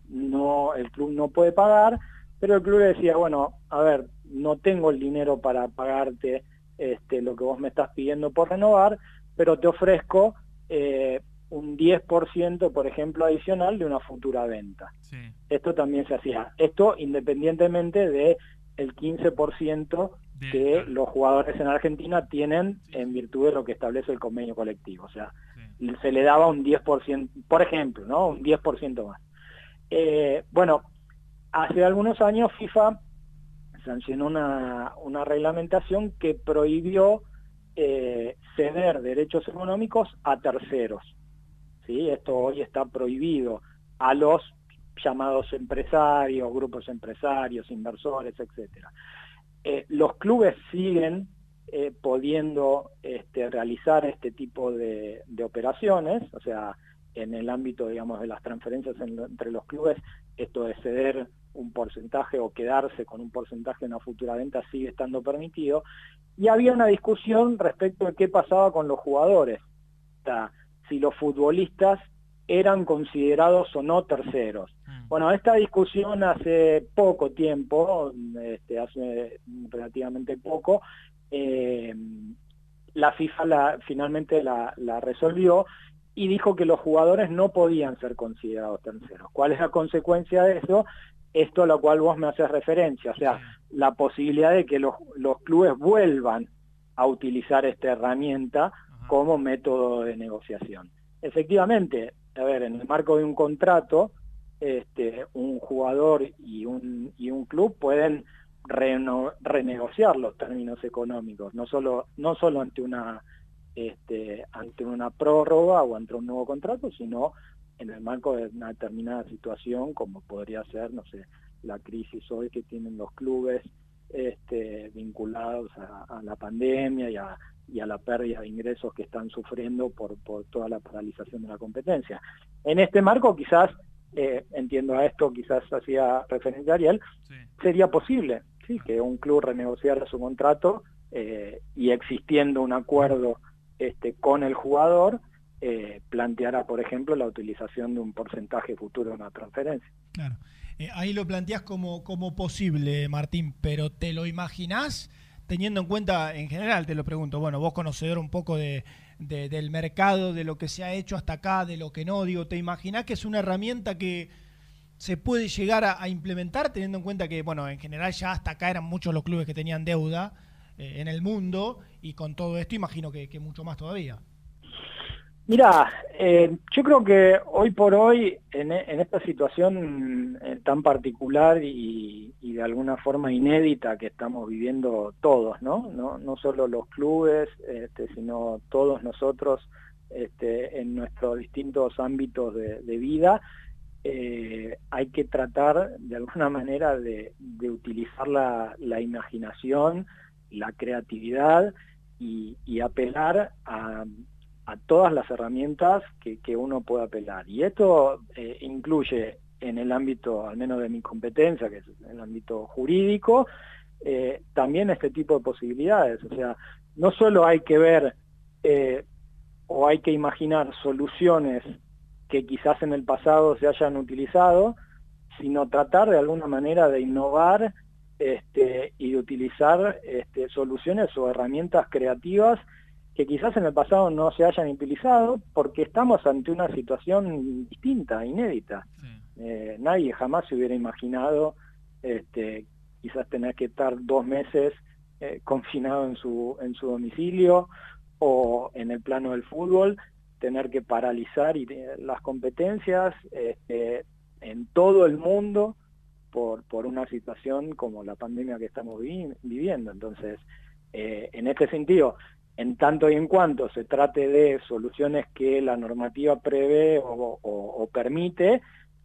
no, el club no puede pagar, pero el club decía, bueno, a ver, no tengo el dinero para pagarte este, lo que vos me estás pidiendo por renovar, pero te ofrezco eh, un 10%, por ejemplo, adicional de una futura venta. Esto también se hacía. Esto independientemente de el 15% que los jugadores en Argentina tienen en virtud de lo que establece el convenio colectivo. O sea, se le daba un 10%, por ejemplo, ¿no? Un 10% más. Eh, bueno, hace algunos años FIFA sancionó una, una reglamentación que prohibió eh, ceder derechos económicos a terceros. ¿sí? Esto hoy está prohibido a los llamados empresarios, grupos empresarios, inversores, etcétera. Eh, los clubes siguen eh, pudiendo este, realizar este tipo de, operaciones, o sea, en el ámbito, digamos, de las transferencias en- entre los clubes, esto de ceder un porcentaje o quedarse con un porcentaje en una futura venta sigue estando permitido. Y había una discusión respecto de qué pasaba con los jugadores, o sea, si los futbolistas eran considerados o no terceros. Bueno, esta discusión hace poco tiempo, este, hace relativamente poco, eh, la FIFA la, finalmente la, la resolvió y dijo que los jugadores no podían ser considerados terceros. ¿Cuál es la consecuencia de eso? Esto a lo cual vos me haces referencia, o sea, la posibilidad de que los, los clubes vuelvan a utilizar esta herramienta como método de negociación. Efectivamente, a ver, en el marco de un contrato, este, un jugador y un, y un club pueden renegociar los términos económicos, no solo, no solo ante una este, ante una prórroga o ante un nuevo contrato, sino en el marco de una determinada situación, como podría ser, no sé, la crisis hoy que tienen los clubes este, vinculados a, la pandemia y a, y a, la pérdida de ingresos que están sufriendo por, por toda la paralización de la competencia. En este marco quizás, eh, entiendo a esto, quizás hacía referencia a Ariel, sería posible sí, que un club renegociara su contrato eh, y existiendo un acuerdo este, con el jugador, eh, planteara, por ejemplo, la utilización de un porcentaje futuro de una transferencia. Claro. Eh, ahí lo planteás como, como posible, Martín, pero ¿te lo imaginás teniendo en cuenta, en general te lo pregunto, bueno, vos conocedor un poco de, del mercado, de lo que se ha hecho hasta acá, de lo que no, digo, ¿te imaginás que es una herramienta que se puede llegar a, implementar teniendo en cuenta que, bueno, en general ya hasta acá eran muchos los clubes que tenían deuda eh, en el mundo y con todo esto imagino que mucho más todavía? Mira, eh, yo creo que hoy por hoy, en, esta situación eh, tan particular y, de alguna forma inédita que estamos viviendo todos, ¿no? No, solo los clubes, este, sino todos nosotros este, en nuestros distintos ámbitos de, vida, eh, hay que tratar de alguna manera de, utilizar la, imaginación, la creatividad y apelar a a todas las herramientas que, uno pueda apelar. Y esto eh, incluye en el ámbito, al menos de mi competencia, que es el ámbito jurídico, eh, también este tipo de posibilidades. O sea, no solo hay que ver eh, o hay que imaginar soluciones que quizás en el pasado se hayan utilizado, sino tratar de alguna manera de innovar este, y de utilizar este, soluciones o herramientas creativas que quizás en el pasado no se hayan utilizado porque estamos ante una situación distinta, inédita. Eh, nadie jamás se hubiera imaginado este, quizás tener que estar dos meses eh, confinado en su, en su domicilio o en el plano del fútbol, tener que paralizar y, las competencias este, en todo el mundo por, por una situación como la pandemia que estamos viviendo. Entonces, eh, en este sentido, en tanto y en cuanto se trate de soluciones que la normativa prevé o, permite,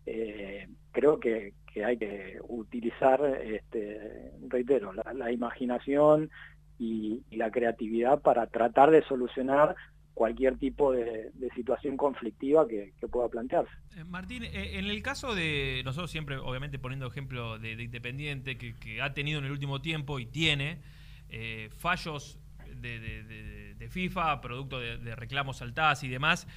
eh, creo que, hay que utilizar, este, reitero, la, imaginación y, la creatividad para tratar de solucionar cualquier tipo de, situación conflictiva que, pueda plantearse. Eh, Martín, eh, en el caso de nosotros siempre, obviamente poniendo ejemplo de, Independiente, que, ha tenido en el último tiempo y tiene fallos de, FIFA, producto de, reclamos al y demás,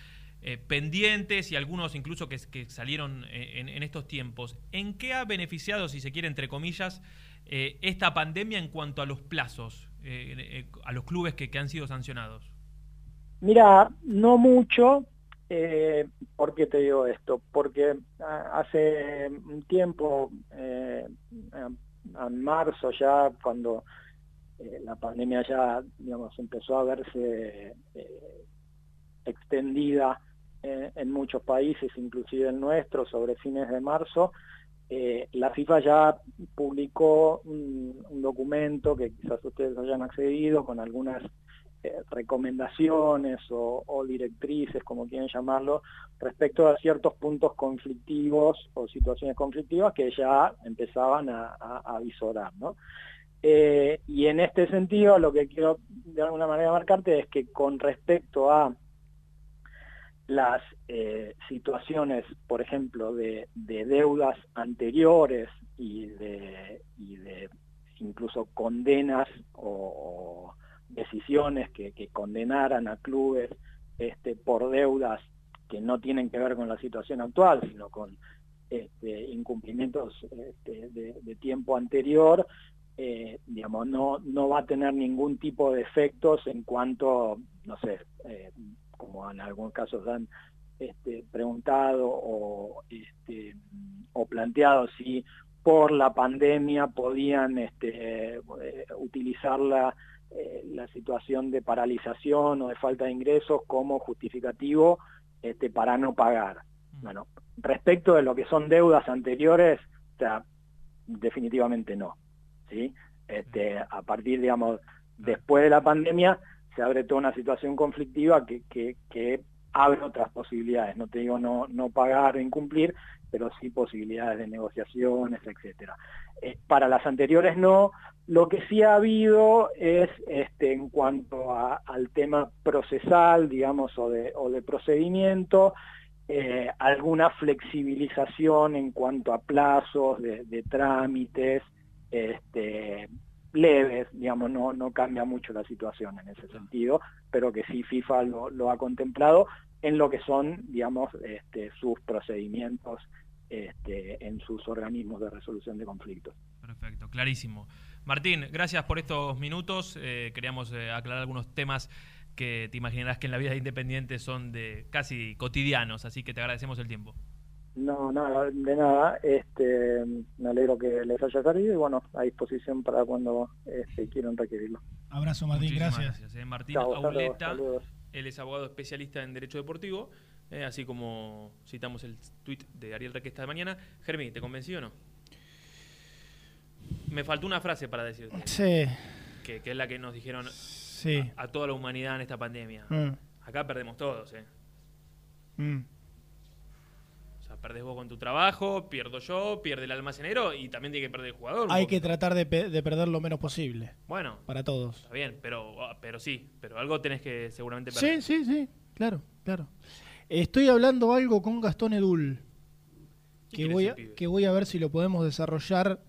eh, pendientes y algunos incluso que, salieron en, estos tiempos. ¿En qué ha beneficiado, si se quiere, entre comillas, eh, esta pandemia en cuanto a los plazos, eh, a los clubes que, han sido sancionados? Mira, no mucho. ¿Por qué te digo esto? Porque ah, hace un tiempo, en marzo ya, cuando eh, la pandemia ya, digamos, empezó a verse eh, extendida en, muchos países, inclusive el nuestro, sobre fines de marzo, eh, la FIFA ya publicó un, documento que quizás ustedes hayan accedido con algunas recomendaciones o, directrices, como quieren llamarlo, respecto a ciertos puntos conflictivos o situaciones conflictivas que ya empezaban a, a, a visorar. ¿no? Eh, y en este sentido lo que quiero de alguna manera marcarte es que con respecto a las eh, situaciones, por ejemplo, de, deudas anteriores y de, incluso condenas o, decisiones que, condenaran a clubes este, por deudas que no tienen que ver con la situación actual, sino con este, incumplimientos este, de, tiempo anterior, eh, digamos, no, no va a tener ningún tipo de efectos en cuanto, no sé, eh, como en algunos casos han este, preguntado o, este, o planteado si por la pandemia podían este, eh, utilizar la, la situación de paralización o de falta de ingresos como justificativo este, para no pagar. Bueno, respecto de lo que son deudas anteriores, o sea, definitivamente no. ¿Sí? Este, a partir, digamos, después de la pandemia, se abre toda una situación conflictiva que, que, que abre otras posibilidades. No te digo no, no pagar o incumplir, pero sí posibilidades de negociaciones, etcétera. Eh, para las anteriores no. Lo que sí ha habido es, este, en cuanto al tema procesal, digamos, o de, o de procedimiento, eh, alguna flexibilización en cuanto a plazos de trámites, este, leves, digamos, no, no cambia mucho la situación en ese sentido, pero que sí FIFA lo, ha contemplado en lo que son, digamos, este, sus procedimientos este, en sus organismos de resolución de conflictos. Perfecto, clarísimo. Martín, gracias por estos minutos. Eh, queríamos eh, aclarar algunos temas que te imaginarás que en la vida independiente son de casi cotidianos, así que te agradecemos el tiempo. No, nada, de nada. Este, me alegro que les haya servido y bueno, a disposición para cuando este, quieran requerirlo. Abrazo, Martín, Muchísimas gracias. gracias, eh. Martín Chao, Auleta, saludos, saludos. él es abogado especialista en Derecho Deportivo, eh, así como citamos el tuit de Ariel Requesta de mañana. Germi, ¿te convencí o no? Me faltó una frase para decirte. Sí. Que, que es la que nos dijeron Sí. a, a toda la humanidad en esta pandemia. Mm. Acá perdemos todos, ¿eh? Mm. Perdés vos con tu trabajo, pierdo yo, pierde el almacenero y también tiene que perder el jugador. Hay que tratar de, pe- de perder lo menos posible. Bueno. Para todos. Está bien, pero, pero sí, pero algo tenés que seguramente perder. Sí, sí, sí, claro, claro. Estoy hablando algo con Gastón Edul, que voy, a, que voy a ver si lo podemos desarrollar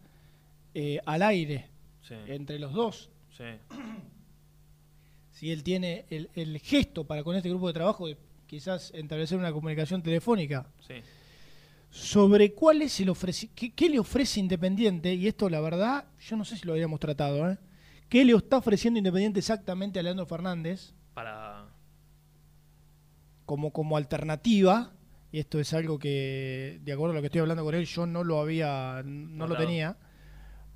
eh, al aire, Sí. entre los dos. Sí. Si él tiene el, el gesto para con este grupo de trabajo de quizás establecer una comunicación telefónica Sí. Sobre cuál es el ofreci qué, qué le ofrece Independiente, y esto la verdad, yo no sé si lo habíamos tratado, ¿eh? ¿Qué le está ofreciendo Independiente exactamente a Leandro Fernández? Para. como, como alternativa, y esto es algo que, de acuerdo a lo que estoy hablando con él, yo no lo había, no lo tenía,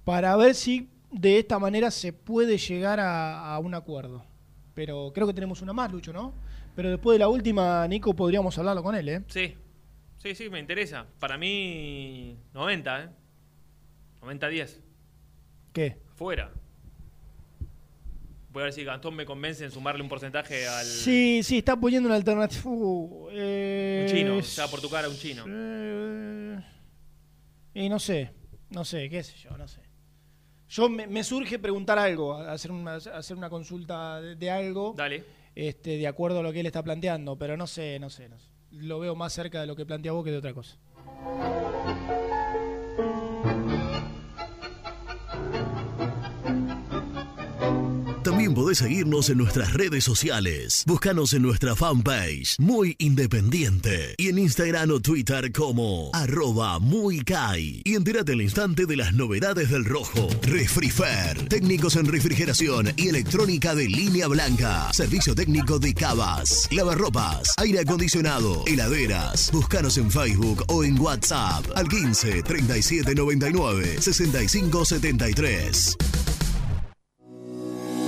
para ver si de esta manera se puede llegar a, a un acuerdo. Pero creo que tenemos una más, Lucho, ¿no? Pero después de la última, Nico, podríamos hablarlo con él, ¿eh? Sí. Sí, sí, me interesa. Para mí, 90, ¿eh? 90-10. ¿Qué? Fuera. Voy a ver si Gastón me convence en sumarle un porcentaje al. Sí, sí, está poniendo una alternativa. Uh, eh, Un chino, sea, por tu cara, un chino. eh, y no sé, no sé, qué sé yo, no sé. Yo me, me surge preguntar algo, hacer una, hacer una consulta de, de algo. Dale. Este, de acuerdo a lo que él está planteando, pero no sé, no sé, no sé. Lo veo más cerca de lo que plantea vos que de otra cosa. También podés seguirnos en nuestras redes sociales. Búscanos en nuestra fanpage, Muy Independiente. Y en Instagram o Twitter como arroba muy Kai. Y entérate al instante de las novedades del rojo. Refrifer. Técnicos en refrigeración y electrónica de línea blanca. Servicio técnico de cavas, lavarropas, aire acondicionado, heladeras. Búscanos en Facebook o en WhatsApp al 15 37 99 65 73.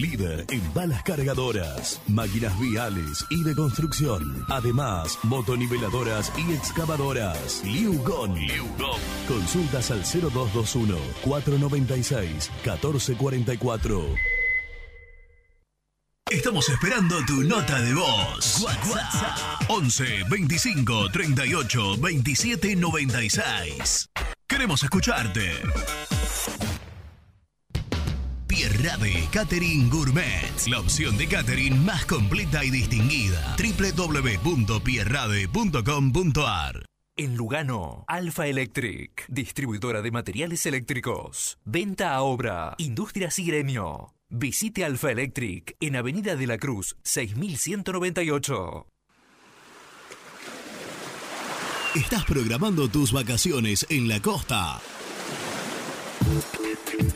Líder en balas cargadoras, máquinas viales y de construcción. Además, motoniveladoras y excavadoras. Liugon. Consultas al 0221 496 1444. Estamos esperando tu nota de voz. WhatsApp 11 25 38 27 96. Queremos escucharte. Pierrade Catering Gourmet, la opción de catering más completa y distinguida. www.pierrade.com.ar En Lugano, Alfa Electric, distribuidora de materiales eléctricos. Venta a obra, industrias y gremio. Visite Alfa Electric en Avenida de la Cruz, 6198. Estás programando tus vacaciones en la costa.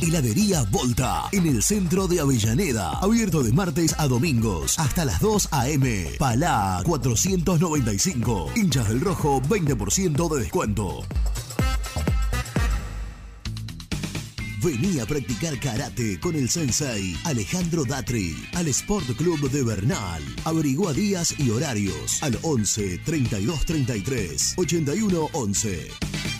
Heladería Volta, en el centro de Avellaneda. Abierto de martes a domingos, hasta las 2 a.m. Palá 495. Hinchas del Rojo, 20% de descuento. Vení a practicar karate con el sensei Alejandro Datri al Sport Club de Bernal. Averigua días y horarios al 11 32 33 81 11.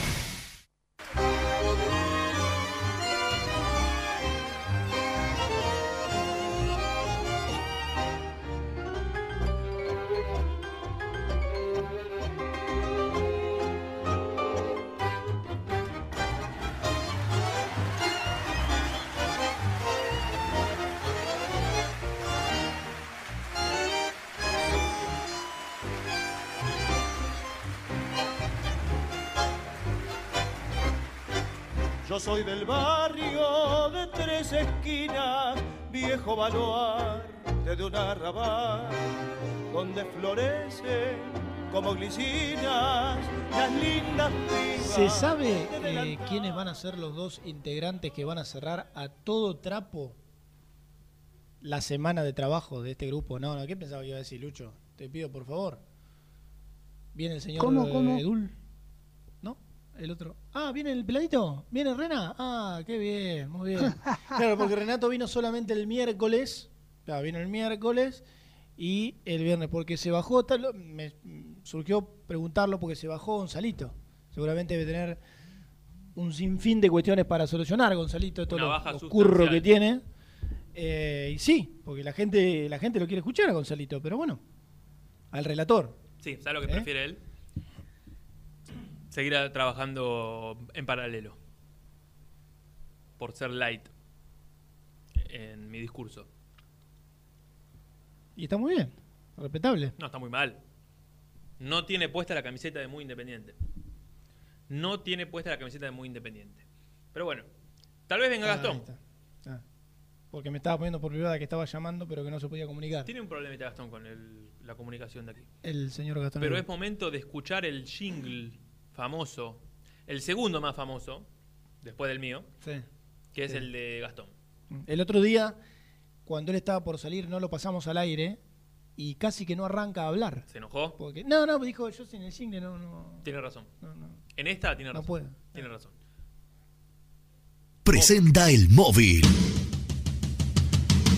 Sabe eh, quiénes van a ser los dos integrantes que van a cerrar a todo trapo la semana de trabajo de este grupo? No, no, ¿qué pensaba que iba a decir, Lucho? Te pido, por favor. Viene el señor ¿Cómo, cómo? Edul. ¿No? El otro. Ah, ¿viene el peladito? ¿Viene Rena? Ah, qué bien, muy bien. claro, porque Renato vino solamente el miércoles. Claro, vino el miércoles y el viernes, porque se bajó, tal, me surgió preguntarlo porque se bajó Gonzalito. Seguramente debe tener un sinfín de cuestiones para solucionar, Gonzalito, todo lo, curro que tiene. Eh, y sí, porque la gente, la gente lo quiere escuchar a Gonzalito, pero bueno, al relator. Sí, ¿sabes lo que ¿Eh? prefiere él? Seguir trabajando en paralelo. Por ser light en mi discurso. Y está muy bien, respetable. No, está muy mal. No tiene puesta la camiseta de muy independiente. No tiene puesta la camiseta de muy independiente. Pero bueno, tal vez venga Ah, Gastón. Ah. porque me estaba poniendo por privada que estaba llamando, pero que no se podía comunicar. Tiene un problemita Gastón con el- la comunicación de aquí. El señor Gastón. Pero es momento de escuchar el jingle famoso, el segundo más famoso, después del mío, Sí. que es Sí. el de Gastón. El otro día, cuando él estaba por salir, no lo pasamos al aire y casi que no arranca a hablar. ¿Se enojó? Porque, no, no, dijo, yo sin el jingle no... no Tiene razón. No, no. En esta tiene No razón. puede. Tiene razón. Presenta el móvil.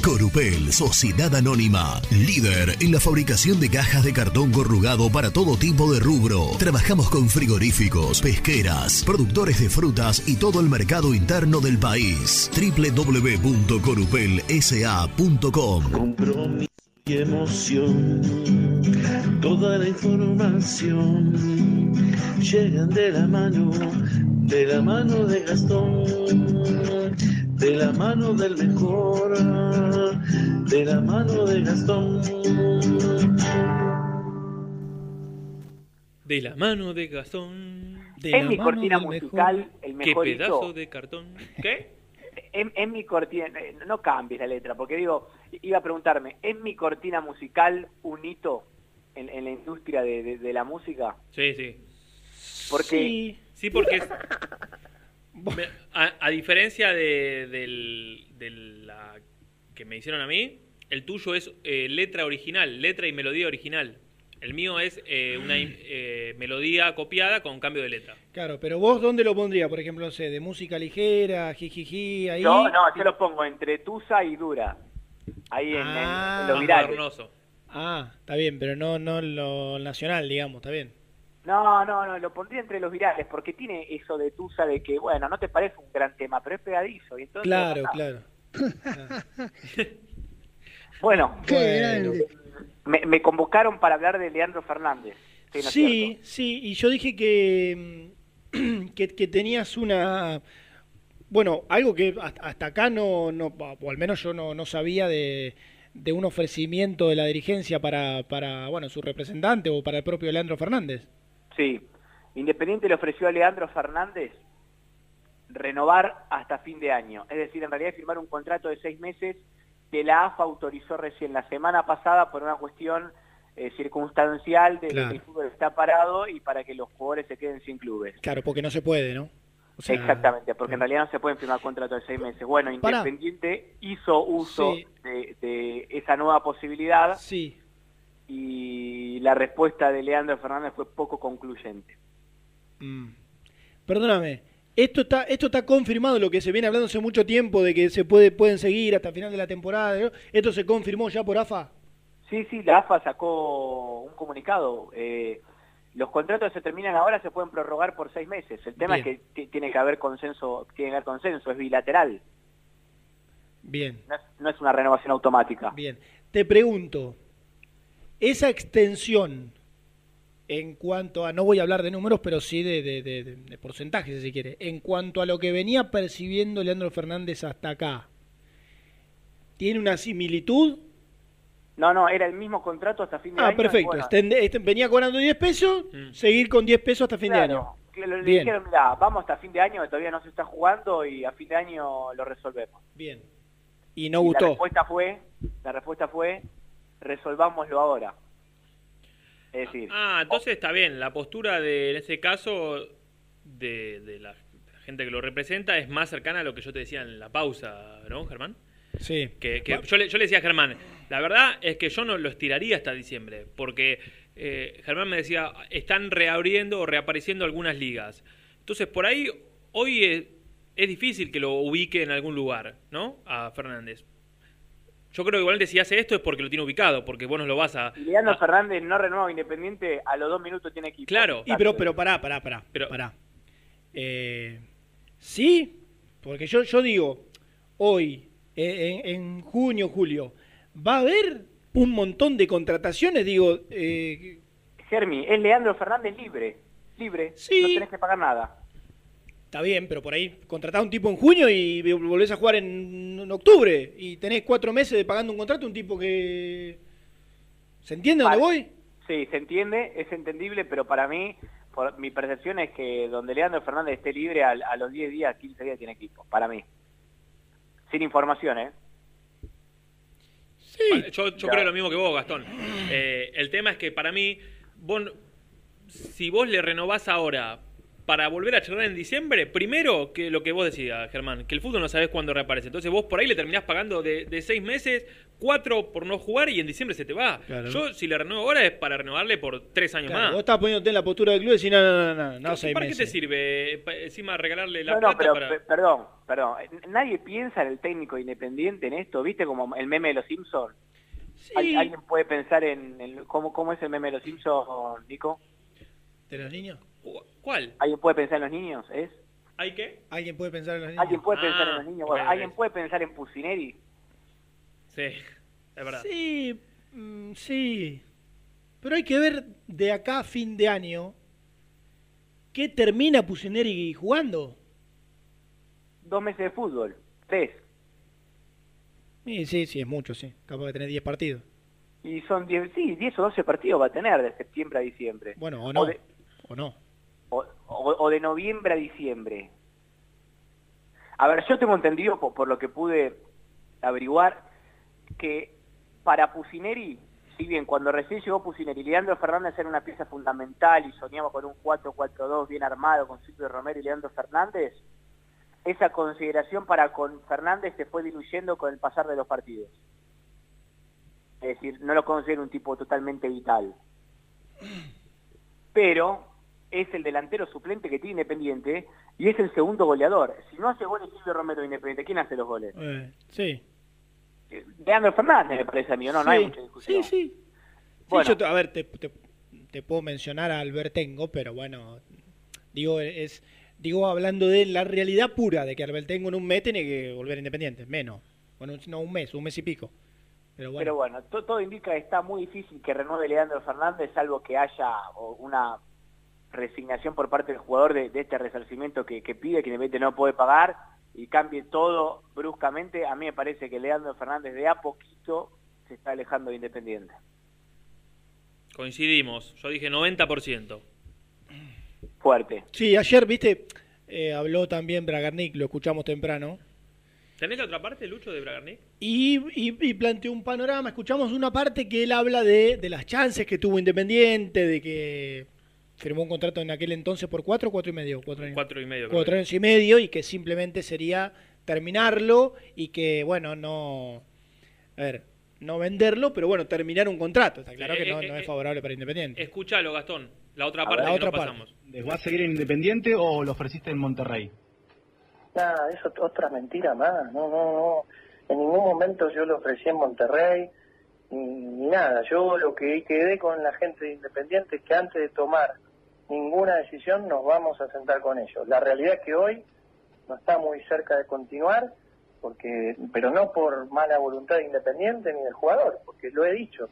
Corupel, Sociedad Anónima, líder en la fabricación de cajas de cartón corrugado para todo tipo de rubro. Trabajamos con frigoríficos, pesqueras, productores de frutas y todo el mercado interno del país. www.corupelsa.com compromiso y emoción. Toda la información llegan de la mano, de la mano de Gastón, de la mano del mejor, de la mano de Gastón. De la mano de Gastón. De En la mi mano cortina del musical, mejor. el Qué mejor pedazo hito- de cartón. ¿Qué? En, en mi cortina, no cambies la letra, porque digo, iba a preguntarme, ¿es mi cortina musical un hito en, en la industria de, de- de la música? Sí, sí. Porque Sí, sí, porque es- me- a, a diferencia de, del- de la que me hicieron a mí, el tuyo es eh, letra original, letra y melodía original. El mío es eh, una im- eh, melodía copiada con cambio de letra. Claro, pero vos, ¿dónde lo pondría? Por ejemplo, no sé, de música ligera, jijiji, ahí. yo, no, yo lo pongo entre Tusa y Dura, ahí en, en- Ah. en los virales. Ah, está bien, pero no, no lo nacional, digamos, está bien. No, no, no, lo pondría entre los virales, porque tiene eso de Tusa de que, bueno, no te parece un gran tema, pero es pegadizo. Y entonces, Claro, claro. Bueno, Qué bueno. Me, me convocaron para hablar de Leandro Fernández. Sí, ¿no es Sí, y yo dije que, mm, que, que tenías una... Bueno, algo que hasta hasta acá no, no o al menos yo no, no sabía de, de un ofrecimiento de la dirigencia para, para, bueno, su representante o para el propio Leandro Fernández. Sí. Independiente le ofreció a Leandro Fernández renovar hasta fin de año. Es decir, en realidad firmar un contrato de seis meses que la AFA autorizó recién la semana pasada por una cuestión eh, circunstancial de Claro. que el fútbol está parado y para que los jugadores se queden sin clubes. Claro, porque no se puede, ¿no? O sea, Exactamente, porque en realidad no se pueden firmar contratos de seis meses. Bueno. Independiente hizo uso Sí. de, de esa nueva posibilidad Sí. y la respuesta de Leandro Fernández fue poco concluyente. Mm. Perdóname, esto está, esto está confirmado, lo que se viene hablando hace mucho tiempo de que se puede, pueden seguir hasta el final de la temporada. ¿no? ¿Esto se confirmó ya por AFA? Sí, sí, la AFA sacó un comunicado. eh, los contratos que se terminan ahora se pueden prorrogar por seis meses. El tema Bien. es que ti- tiene que haber consenso, tiene que haber consenso, es bilateral, Bien, no es, no es una renovación automática. bien. Te pregunto, esa extensión en cuanto a, no voy a hablar de números, pero sí de, de, de- de- de porcentajes, si se quiere, en cuanto a lo que venía percibiendo Leandro Fernández hasta acá, ¿tiene una similitud? No, no, era el mismo contrato hasta fin de Ah, año. y perfecto. bueno, Extende- este- venía cobrando 10 pesos, seguir con 10 pesos hasta fin de año. que lo- le Bien. dijeron, mira, vamos hasta fin de año, que todavía no se está jugando y a fin de año lo resolvemos. Bien. Y no Y La gustó. respuesta fue, la respuesta fue, resolvámoslo ahora. Es decir, Ah, entonces está bien. La postura de, en ese caso, de, de la, la gente que lo representa es más cercana a lo que yo te decía en la pausa, ¿no, Germán? Sí. Que, que yo, le, yo le decía a Germán, la verdad es que yo no lo estiraría hasta diciembre, porque eh, Germán me decía, están reabriendo o reapareciendo algunas ligas. Entonces, por ahí, hoy es, es difícil que lo ubique en algún lugar, ¿no? A Fernández. Yo creo que igualmente si hace esto es porque lo tiene ubicado, porque vos no lo vas a... Leandro Fernández no renueva Independiente, a los dos minutos tiene equipo. Claro. Y pero, pero pará, pará, pará. pará. Eh, sí, porque yo, yo digo, hoy, eh, en, en junio, julio, va a haber un montón de contrataciones, digo, eh, Germi, es Leandro Fernández libre, libre, no tenés que pagar nada. está bien, pero por ahí contratás a un tipo en junio y volvés a jugar en, en octubre y tenés cuatro meses de pagando un contrato, un tipo que... ¿Se entiende dónde voy? Sí, se entiende, es entendible, pero para mí, por, mi percepción es que donde Leandro Fernández esté libre, a, a los 10 días, 15 días tiene equipo, para mí. Sin información, ¿eh? Pa- Yo, yo creo lo mismo que vos, Gastón. Eh, el tema es que para mí, vos, si vos le renovás ahora para volver a charlar en diciembre, primero que lo que vos decías, Germán, que el fútbol no sabés cuándo reaparece. Entonces vos por ahí le terminás pagando de, de seis meses, cuatro por no jugar y en diciembre se te va. Claro. Yo si le renuevo ahora es para renovarle por tres años Claro, más. vos estás poniéndote en la postura del club y decís, no, no, no, no, no, seis ¿Para qué te meses. sirve encima regalarle la No, no, plata pero para... pe- perdón, perdón. Nadie piensa en el técnico independiente en esto, ¿viste? Como el meme de los Simpsons. ¿Al- ¿Alguien puede pensar en, en cómo, cómo es el meme de los Simpsons, Nico? ¿De los niños? ¿Cuál? ¿Alguien puede pensar en los niños? ¿Es? ¿Hay qué? ¿Alguien puede pensar en los niños? ¿Alguien puede pensar en Ah, los niños? bueno, ¿Alguien puede pensar en Pusineri? Sí, es verdad. Sí, mm, sí. Pero hay que ver de acá a fin de año qué termina Pusineri jugando. Dos meses de fútbol. Tres. Sí, sí, sí, es mucho, sí. Capaz de tener 10 partidos. Y son 10, sí, 10 o 12 partidos va a tener de septiembre a diciembre. Bueno, o no. de, O no. O, de noviembre a diciembre. A ver, yo tengo entendido, por, por lo que pude averiguar, que para Pusineri, si bien cuando recién llegó Pusineri, Leandro Fernández era una pieza fundamental y soñaba con un 4-4-2 bien armado con Silvio Romero y Leandro Fernández, esa consideración para con Fernández se fue diluyendo con el pasar de los partidos. Es decir, no lo considero un tipo totalmente vital. Pero es el delantero suplente que tiene Independiente y es el segundo goleador. Si no hace goles Silvio Romero de Independiente, ¿quién hace los goles? Eh, sí. Leandro Fernández me parece a mí, ¿o no? No Sí, hay mucha discusión. Sí, sí. Sí, Bueno. yo te- a ver, te, te- te puedo mencionar a Albertengo, pero bueno, digo, es digo hablando de la realidad pura de que Albertengo en un mes tiene que volver independiente, menos. Bueno, no, un mes, un mes y pico. Pero bueno, Pero bueno, to- todo indica que está muy difícil que renueve Leandro Fernández, salvo que haya una resignación por parte del jugador de, de este resarcimiento que, que pide, que Independiente no puede pagar y cambie todo bruscamente. A mí me parece que Leandro Fernández de a poquito se está alejando de Independiente. Coincidimos. Yo dije 90%. Fuerte. Sí, ayer, viste, eh, habló también Bragarnik, lo escuchamos temprano. ¿Tenés la otra parte, Lucho, de Bragarnik? Y, y- y planteó un panorama. Escuchamos una parte que él habla de, de las chances que tuvo Independiente, de que firmó un contrato en aquel entonces por cuatro, cuatro y medio, cuatro años. Cuatro y medio. cuatro años y medio y que simplemente sería terminarlo y que, bueno, no. A ver, no venderlo, pero bueno, terminar un contrato. Está claro que no, eh, no eh, es favorable para Independiente. Escuchalo, Gastón. La otra parte que la no otra parte. pasamos. ¿Va a seguir en Independiente o lo ofreciste en Monterrey? Nada, eso es otra mentira más. No, no, no. En ningún momento yo lo ofrecí en Monterrey ni, nada. Yo lo que quedé con la gente de Independiente es que antes de tomar ninguna decisión nos vamos a sentar con ellos. La realidad es que hoy no está muy cerca de continuar, porque pero no por mala voluntad de Independiente ni del jugador, porque lo he dicho.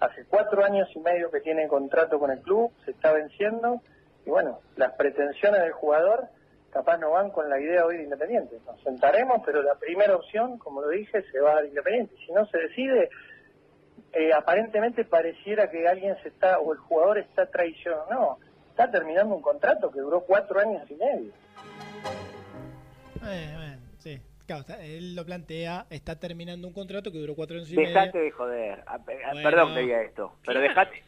Hace cuatro años y medio que tiene contrato con el club, se está venciendo, y bueno, las pretensiones del jugador capaz no van con la idea hoy de Independiente. Nos sentaremos, pero la primera opción, como lo dije, se va a dar Independiente. Si no se decide, eh, aparentemente pareciera que alguien se está, o el jugador está traicionando. No, está terminando un contrato que duró cuatro años y medio. Eh, sí. Claro, está- él lo plantea, está terminando un contrato que duró cuatro años y medio. Dejate de joder. A- a- Bueno. Perdón que diga esto, pero dejate.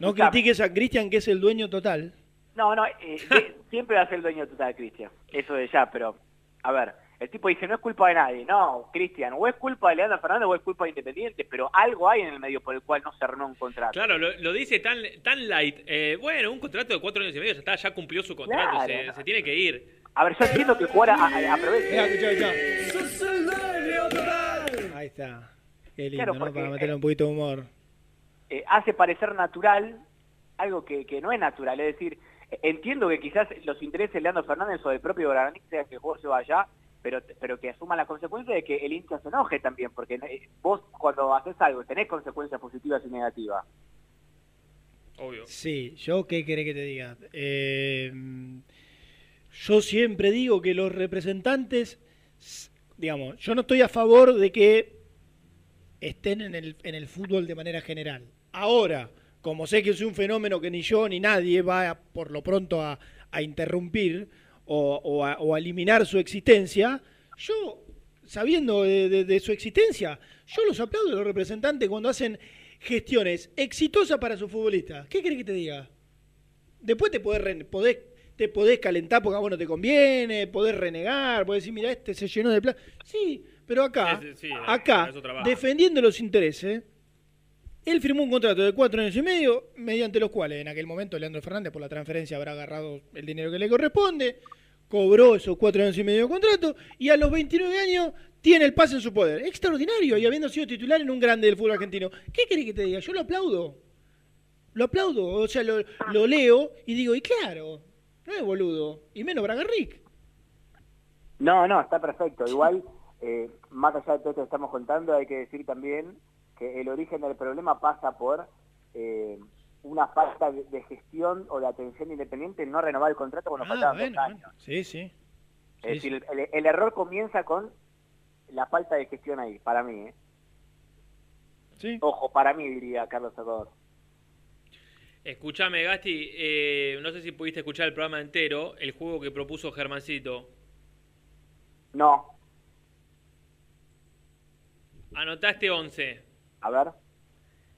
No critiques a Cristian, que es el dueño total. No, no, eh, de- siempre va a ser el dueño total, Cristian. Eso de ya, pero, a ver, el tipo dice, no es culpa de nadie. No, Cristian, o es culpa de Leandro Fernández o es culpa de Independiente, pero algo hay en el medio por el cual no se renueva un contrato. Claro, lo, lo dice tan, tan light. Eh, bueno, un contrato de cuatro años y medio ya está, ya cumplió su contrato, Claro, se, no. se tiene que ir. A ver, yo entiendo que jugar a, a- escuchá, Ahí está. Qué lindo, Claro, ¿no? Para meterle un poquito de humor. eh, hace parecer natural algo que, que no es natural. Es decir, eh, entiendo que quizás los intereses de Leandro Fernández o del propio Granit sea que el juego se vaya, pero, pero que asuma la consecuencia de que el hincha se enoje también, porque eh, vos cuando haces algo tenés consecuencias positivas y negativas. Obvio. Sí, yo qué querés que te diga. Eh, yo siempre digo que los representantes, digamos, yo no estoy a favor de que estén en el, en el fútbol de manera general. Ahora, como sé que es un fenómeno que ni yo ni nadie va a- por lo pronto a, a interrumpir o, o a, o a eliminar su existencia, yo sabiendo de, de- de su existencia. Yo los aplaudo a los representantes cuando hacen gestiones exitosas para sus futbolistas. ¿Qué querés que te diga? Después te podés, podés- te podés calentar porque a vos no te conviene, podés renegar, podés decir, mira, este se llenó de plata. Sí, pero acá, Sí, sí, sí, acá, defendiendo los intereses, él firmó un contrato de cuatro años y medio, mediante los cuales en aquel momento Leandro Fernández por la transferencia habrá agarrado el dinero que le corresponde, cobró esos cuatro años y medio de contrato y a los 29 años tiene el pase en su poder. Extraordinario y habiendo sido titular en un grande del fútbol argentino. ¿Qué querés que te diga? Yo lo aplaudo. Lo aplaudo, o sea, lo, lo leo y digo, y claro, no es boludo, y menos Bragarrick. No, no, está perfecto. Igual, eh, más allá de todo esto que estamos contando, hay que decir también que el origen del problema pasa por eh, una falta de, de gestión o de atención independiente en no renovar el contrato cuando faltaban dos años. Sí, sí. Es decir, el, el error comienza con la falta de gestión ahí, para mí. ¿eh? Sí. Ojo, para mí, diría Carlos Salvador. Escúchame, Gasti, eh, no sé si pudiste escuchar el programa entero, el juego que propuso Germancito. No. Anotaste 11. A ver.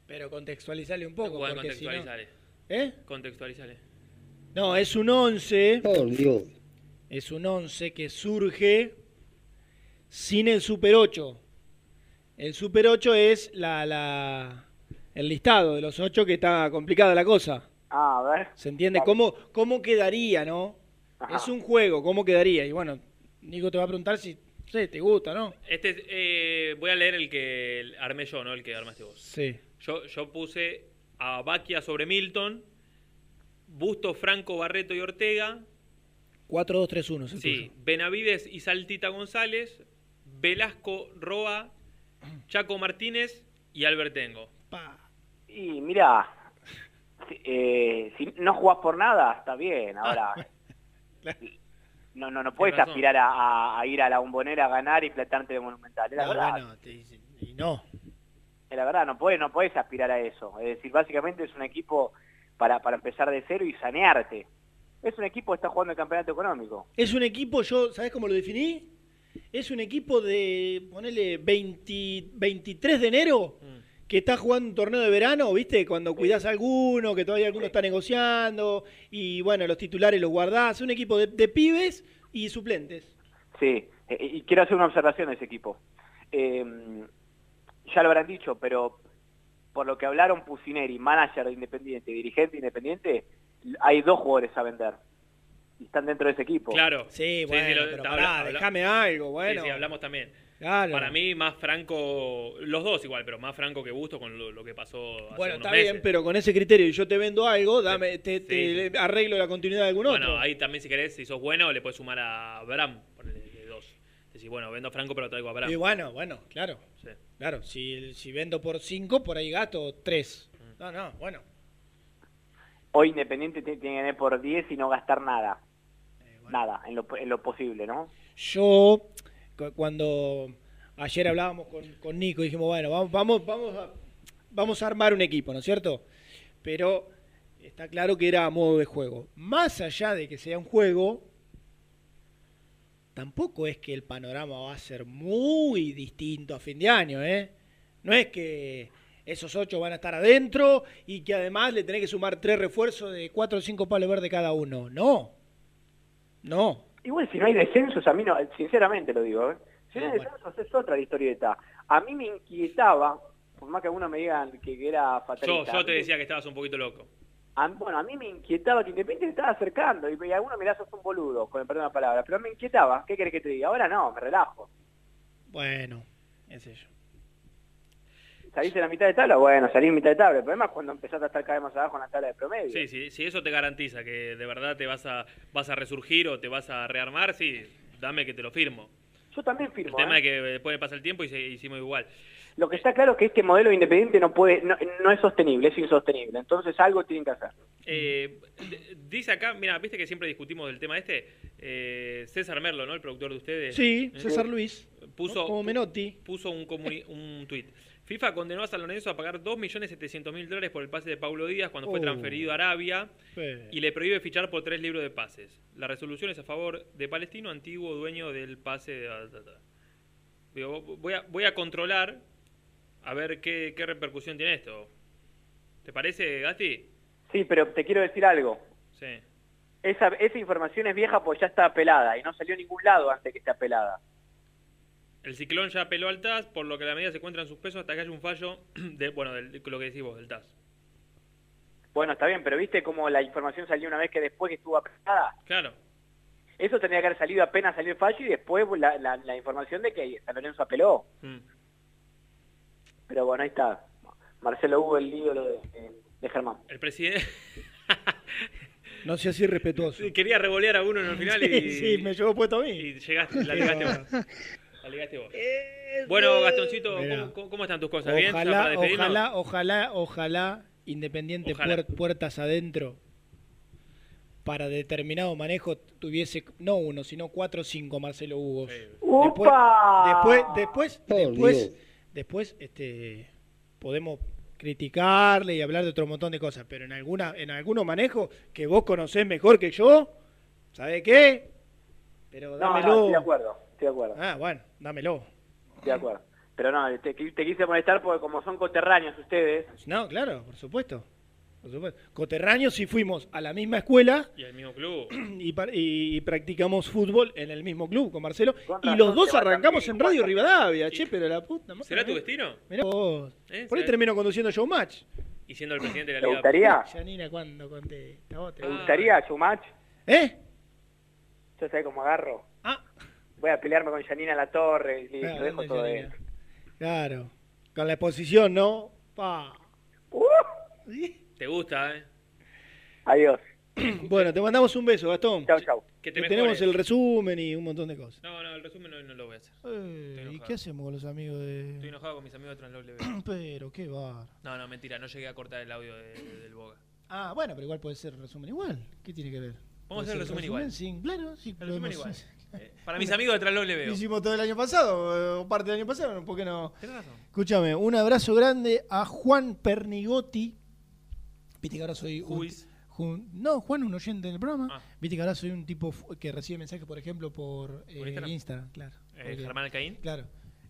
Pero contextualizale un poco, si no... ¿Eh? Contextualizale. No, es un 11. Por Dios. Es un 11 que surge sin el Super 8. El Super 8 es la, la, el listado de los 8 que está complicada la cosa. Ah, a ver. ¿Se entiende? ¿Cómo, cómo quedaría, no? Ajá. Es un juego, ¿cómo quedaría? Y bueno, Nico te va a preguntar si no sé, te gusta, ¿no? Este, es, eh, voy a leer el que armé yo, no el que armaste vos. Sí. Yo, yo puse a Baquia sobre Milton, Busto, Franco, Barreto y Ortega. 4-2-3-1. es el Sí, tuyo. Benavides y Saltita González, Velasco, Roa, Chaco Martínez y Albertengo. Y mira, si, eh, si no jugás por nada, está bien. Ahora, no, no, no puedes aspirar a, a- a ir a la bombonera a ganar y platarte de monumental. Es la No, verdad. bueno, te dicen, y no. Es la verdad, no puedes, no puedes aspirar a eso. Es decir, básicamente es un equipo para, para empezar de cero y sanearte. Es un equipo que está jugando el campeonato económico. Es un equipo, yo, ¿sabés cómo lo definí? Es un equipo de, ponele, 20 23 de enero, que está jugando un torneo de verano, ¿viste? Cuando cuidás a alguno, que todavía alguno está negociando, y bueno, los titulares los guardás. Es un equipo de, de pibes y suplentes. Sí, eh, y quiero hacer una observación de ese equipo. Eh, ya lo habrán dicho, pero por lo que hablaron Pusineri, manager de Independiente, dirigente de Independiente, hay dos jugadores a vender. Y están dentro de ese equipo. Claro. Sí, bueno, lo- pero está- pará, habla- déjame algo, Sí, bueno. sí, hablamos también. Claro. Para mí, más franco, los dos igual, pero más franco que Busto con lo, lo que pasó hace Bueno, unos está meses. bien, pero con ese criterio y yo te vendo algo, dame, te, te sí. arreglo la continuidad de algún Bueno, otro. ahí también si querés, si sos bueno, le puedes sumar a Abraham, ponele de dos. Decir, bueno, vendo a Franco, pero traigo a Abraham. Y bueno, bueno, claro. Sí. Claro, si, si vendo por 5, por ahí gasto 3. Mm. No, no, bueno. Hoy Independiente te- tiene que ganar por 10 y no gastar nada. Eh, Nada, en lo, en lo posible, ¿no? Yo, cuando ayer hablábamos con, Nico, dijimos, bueno, vamos, vamos, vamos, a, vamos a armar un equipo, ¿no es cierto? Pero está claro que era a modo de juego. Más allá de que sea un juego, tampoco es que el panorama va a ser muy distinto a fin de año, ¿eh? No es que esos ocho van a estar adentro y que además le tenés que sumar tres refuerzos de cuatro o cinco palos verdes cada uno. No. No. Igual si no hay descensos, a mí no, sinceramente lo digo, ¿eh? si no hay descensos es otra la historieta. A mí me inquietaba, por más que algunos me digan que, era Yo, fatalista. yo a te decía que estabas un poquito loco. a- bueno, a mí me inquietaba que Independiente se estaba acercando y, y algunos mirá, sos un boludo, con el perdón de la palabra, pero me inquietaba. ¿Qué querés que te diga? Ahora no, me relajo. Bueno, es ello. ¿Salís en la mitad de tabla? Bueno, salís en mitad de tabla. El problema es cuando empezás a estar cada vez más abajo en la tabla de promedio. Sí, sí, si eso te garantiza que de verdad te vas a, vas a resurgir o te vas a rearmar, sí, dame que te lo firmo. Yo también El firmo. tema ¿eh? es que después pasa el tiempo y se, hicimos igual. Lo que está claro es que este modelo independiente no puede, no, no es sostenible, es insostenible. Entonces algo tienen que hacer. Eh, dice acá, mira, viste que siempre discutimos del tema este. Eh, César Merlo, ¿no? El productor de ustedes. Sí, ¿Eh? César Luis. Puso, Como Menotti. puso un, comuni- un tuit. FIFA condenó a San Lorenzo a pagar 2.700.000 dólares por el pase de Paulo Díaz cuando fue Oh. transferido a Arabia y le prohíbe fichar por tres libros de pases. La resolución es a favor de Palestino, antiguo dueño del pase de... Digo, voy a, voy a controlar a ver qué, qué repercusión tiene esto. ¿Te parece, Gasti? Sí, pero te quiero decir algo. Sí. Esa, esa información es vieja porque ya está apelada y no salió a ningún lado antes que esté apelada. El ciclón ya apeló al TAS, por lo que la medida se encuentra en suspenso hasta que haya un fallo de, bueno, del, de lo que decís vos, del TAS. Bueno, está bien, pero viste cómo la información salió una vez que después que estuvo apelada. Claro. Eso tendría que haber salido apenas salió el fallo y después la, la, la información de que San Lorenzo apeló. Mm. Pero bueno, ahí está. Marcelo Hugo, el ídolo de, de Germán. El presidente No sea así respetuoso. quería revolear a uno en el final y... Sí, sí, me llevó puesto a mí. Y llegaste, la ligaste vos. La ligaste vos. Bueno, Gastoncito. ¿cómo, están tus cosas? ¿Bien? ¿Ya para Ojalá, ojalá, ojalá, ojalá, Independiente Ojalá. puer- puertas adentro, para determinado manejo tuviese no uno, sino cuatro o cinco Marcelo Hugos. Después, ¡Upa! después, después, Oh, después, después, este, podemos criticarle y hablar de otro montón de cosas, pero en alguna, en algunos manejos que vos conocés mejor que yo, ¿sabés qué? Pero No, dámelo. no, estoy de acuerdo, estoy de acuerdo, Ah, bueno, dámelo. estoy de acuerdo. Pero no, te, te quise molestar porque como son coterráneos ustedes, No, claro, por supuesto. Por supuesto. Coterráneos sí fuimos a la misma escuela Y el mismo club. y, y- y practicamos fútbol en el mismo club con Marcelo. Con y los dos te arrancamos en Radio. Rivadavia, che, pero la puta madre. ¿Será tu destino? Mirá vos. ¿Eh? Por ahí termino conduciendo Showmatch. Y siendo el presidente de la ¿te Liga. gustaría? Yanina, ¿cuándo contesta? Vos te- ¿Te gustaría Showmatch? ¿Eh? Yo sé cómo agarro. Voy a pelearme con Janina La Torre y lo dejo ¿dónde todo dentro. Claro. Con la exposición, ¿no? Pa. ¿Te gusta, eh? Adiós. Bueno, te mandamos un beso, Gastón. Chau, chau. Que te tenemos el resumen y un montón de cosas. No, no, el resumen no, no lo voy a hacer. Eh, ¿Y qué hacemos con los amigos Estoy de.? enojado con mis amigos de Translog LB. Pero, qué bar. No, no, mentira, no llegué a cortar el audio de- de- del Boga. Ah, bueno, pero igual puede ser resumen igual. ¿Qué tiene que ver? Vamos a hacer el resumen igual. Sí, claro, sí. El resumen igual. Eh, Para mis amigos de Translog le Lo veo. hicimos todo el año pasado, o parte del año pasado, ¿por qué no? Tenés razón. Escúchame, un abrazo grande a Juan Pernigotti. Viste que ahora soy un, no, Juan, un oyente del programa. Ah. Viste que ahora soy un tipo que recibe mensajes, por ejemplo, por, eh, Instagram? Instagram? claro. Eh, Porque- Germán Alcaín. Claro.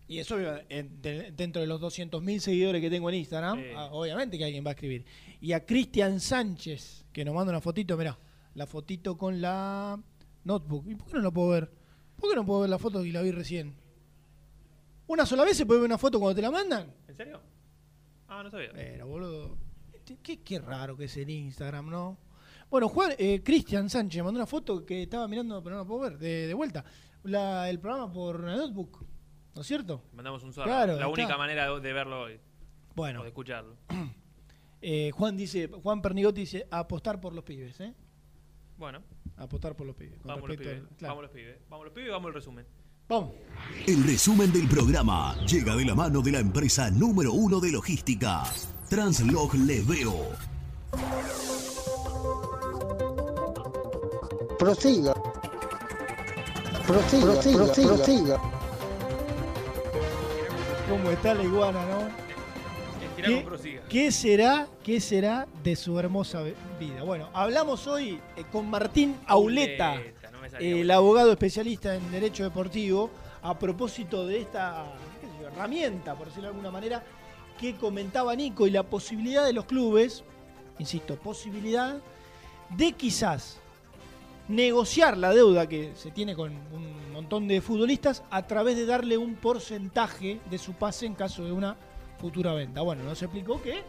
Y eso en- de- dentro de los 200.000 seguidores que tengo en Instagram, ah, obviamente que alguien va a escribir. Y a Cristian Sánchez, que nos manda una fotito, mirá, la fotito con la notebook. ¿Y por qué no la puedo ver? ¿Por qué no puedo ver la foto y la vi recién? ¿Una sola vez se puede ver una foto cuando te la mandan? ¿En serio? Ah, no sabía. Pero, boludo, este, qué, qué raro que es el Instagram, ¿no? Bueno, Juan, eh, Cristian Sánchez mandó una foto que estaba mirando, pero no la puedo ver, de, de vuelta. La- el programa por notebook, ¿no es cierto? Mandamos un zorro. Claro, la única manera de verlo hoy. Bueno. O de escucharlo. Eh, Juan dice, Juan Pernigotti dice, apostar por los pibes, ¿eh? Bueno, Apostar por los pibes. con vamos los pibes. al- claro. Vamos los pibes. Vamos los pibes y vamos al resumen. Vamos. El resumen del programa llega de la mano de la empresa número uno de logística, Translog Leveo. Prosiga. Prosiga, prosiga, prosiga. ¿Cómo está la iguana, no? ¿Qué, qué será, ¿Qué será de su hermosa vida? Bueno, hablamos hoy eh, con Martín Auleta, no el abogado especialista en Derecho Deportivo, a propósito de esta yo, herramienta, por decirlo de alguna manera, que comentaba Nico y la posibilidad de los clubes, insisto, posibilidad de quizás negociar la deuda que se tiene con un montón de futbolistas a través de darle un porcentaje de su pase en caso de una futura venta. Bueno, nos explicó que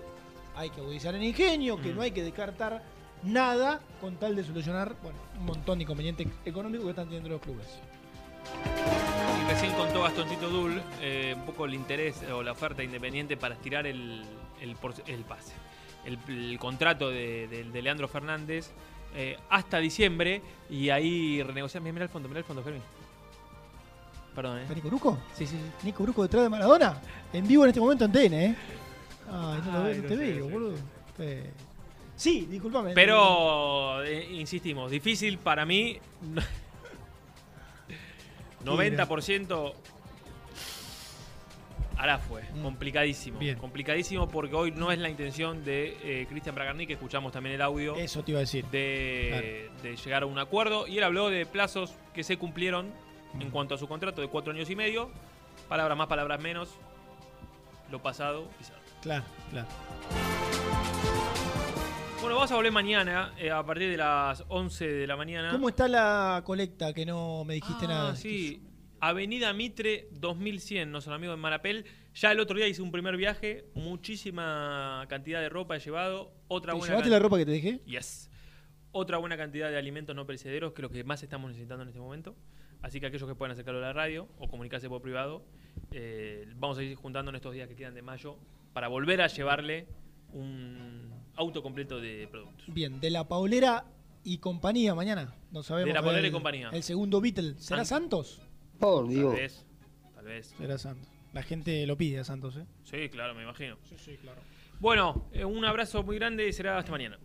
hay que agudizar el ingenio, que no hay que descartar nada con tal de solucionar bueno, un montón de inconvenientes económicos que están teniendo los clubes. Y recién contó Gastoncito Dul eh, un poco el interés o la oferta independiente para estirar el, el, pase. El, el contrato de, de- de Leandro Fernández eh, hasta diciembre y ahí renegociar. Mira el fondo, mira el fondo, Fermín. Perdón, ¿eh? ¿Está Nico Bruco? Sí, sí, sí. Nico Bruco detrás de Maradona. En vivo en este momento en TN, ¿eh? Ay, no, lo Ay, veo, no no te veo, boludo. Sí, discúlpame. Pero, eh, insistimos, difícil para mí. 90% ahora fue. Complicadísimo. Bien. Complicadísimo porque hoy no es la intención de eh, Cristian Bragarni, que escuchamos también el audio. Eso te iba a decir. De, de llegar a un acuerdo. Y él habló de plazos que se cumplieron en cuanto a su contrato de cuatro años y medio. Palabras más, palabras menos. Lo pasado, quizás. Claro, claro. Bueno, vamos a volver mañana eh, a partir de las 11 de la mañana. ¿Cómo está la colecta que no me dijiste Ah, nada? Sí, Avenida Mitre 2100, nuestro amigo de Marapel. Ya el otro día hice un primer viaje, muchísima cantidad de ropa he llevado. Otra ¿Te buena llevaste la ropa que te dejé? Yes. Otra buena cantidad de alimentos no perecederos, que es lo que más estamos necesitando en este momento. Así que aquellos que puedan acercarlo a la radio o comunicarse por privado, eh, vamos a ir juntando en estos días que quedan de mayo para volver a llevarle un auto completo de productos. Bien, de la Paulera y compañía mañana. No sabemos. De la Paulera y compañía. El segundo Beatle. ¿Será An- Santos? Por Tal Dios. vez, tal vez. Será Santos. La gente lo pide a Santos, ¿eh? Sí, claro, me imagino. Sí, sí, claro. Bueno, eh, un abrazo muy grande y será hasta mañana.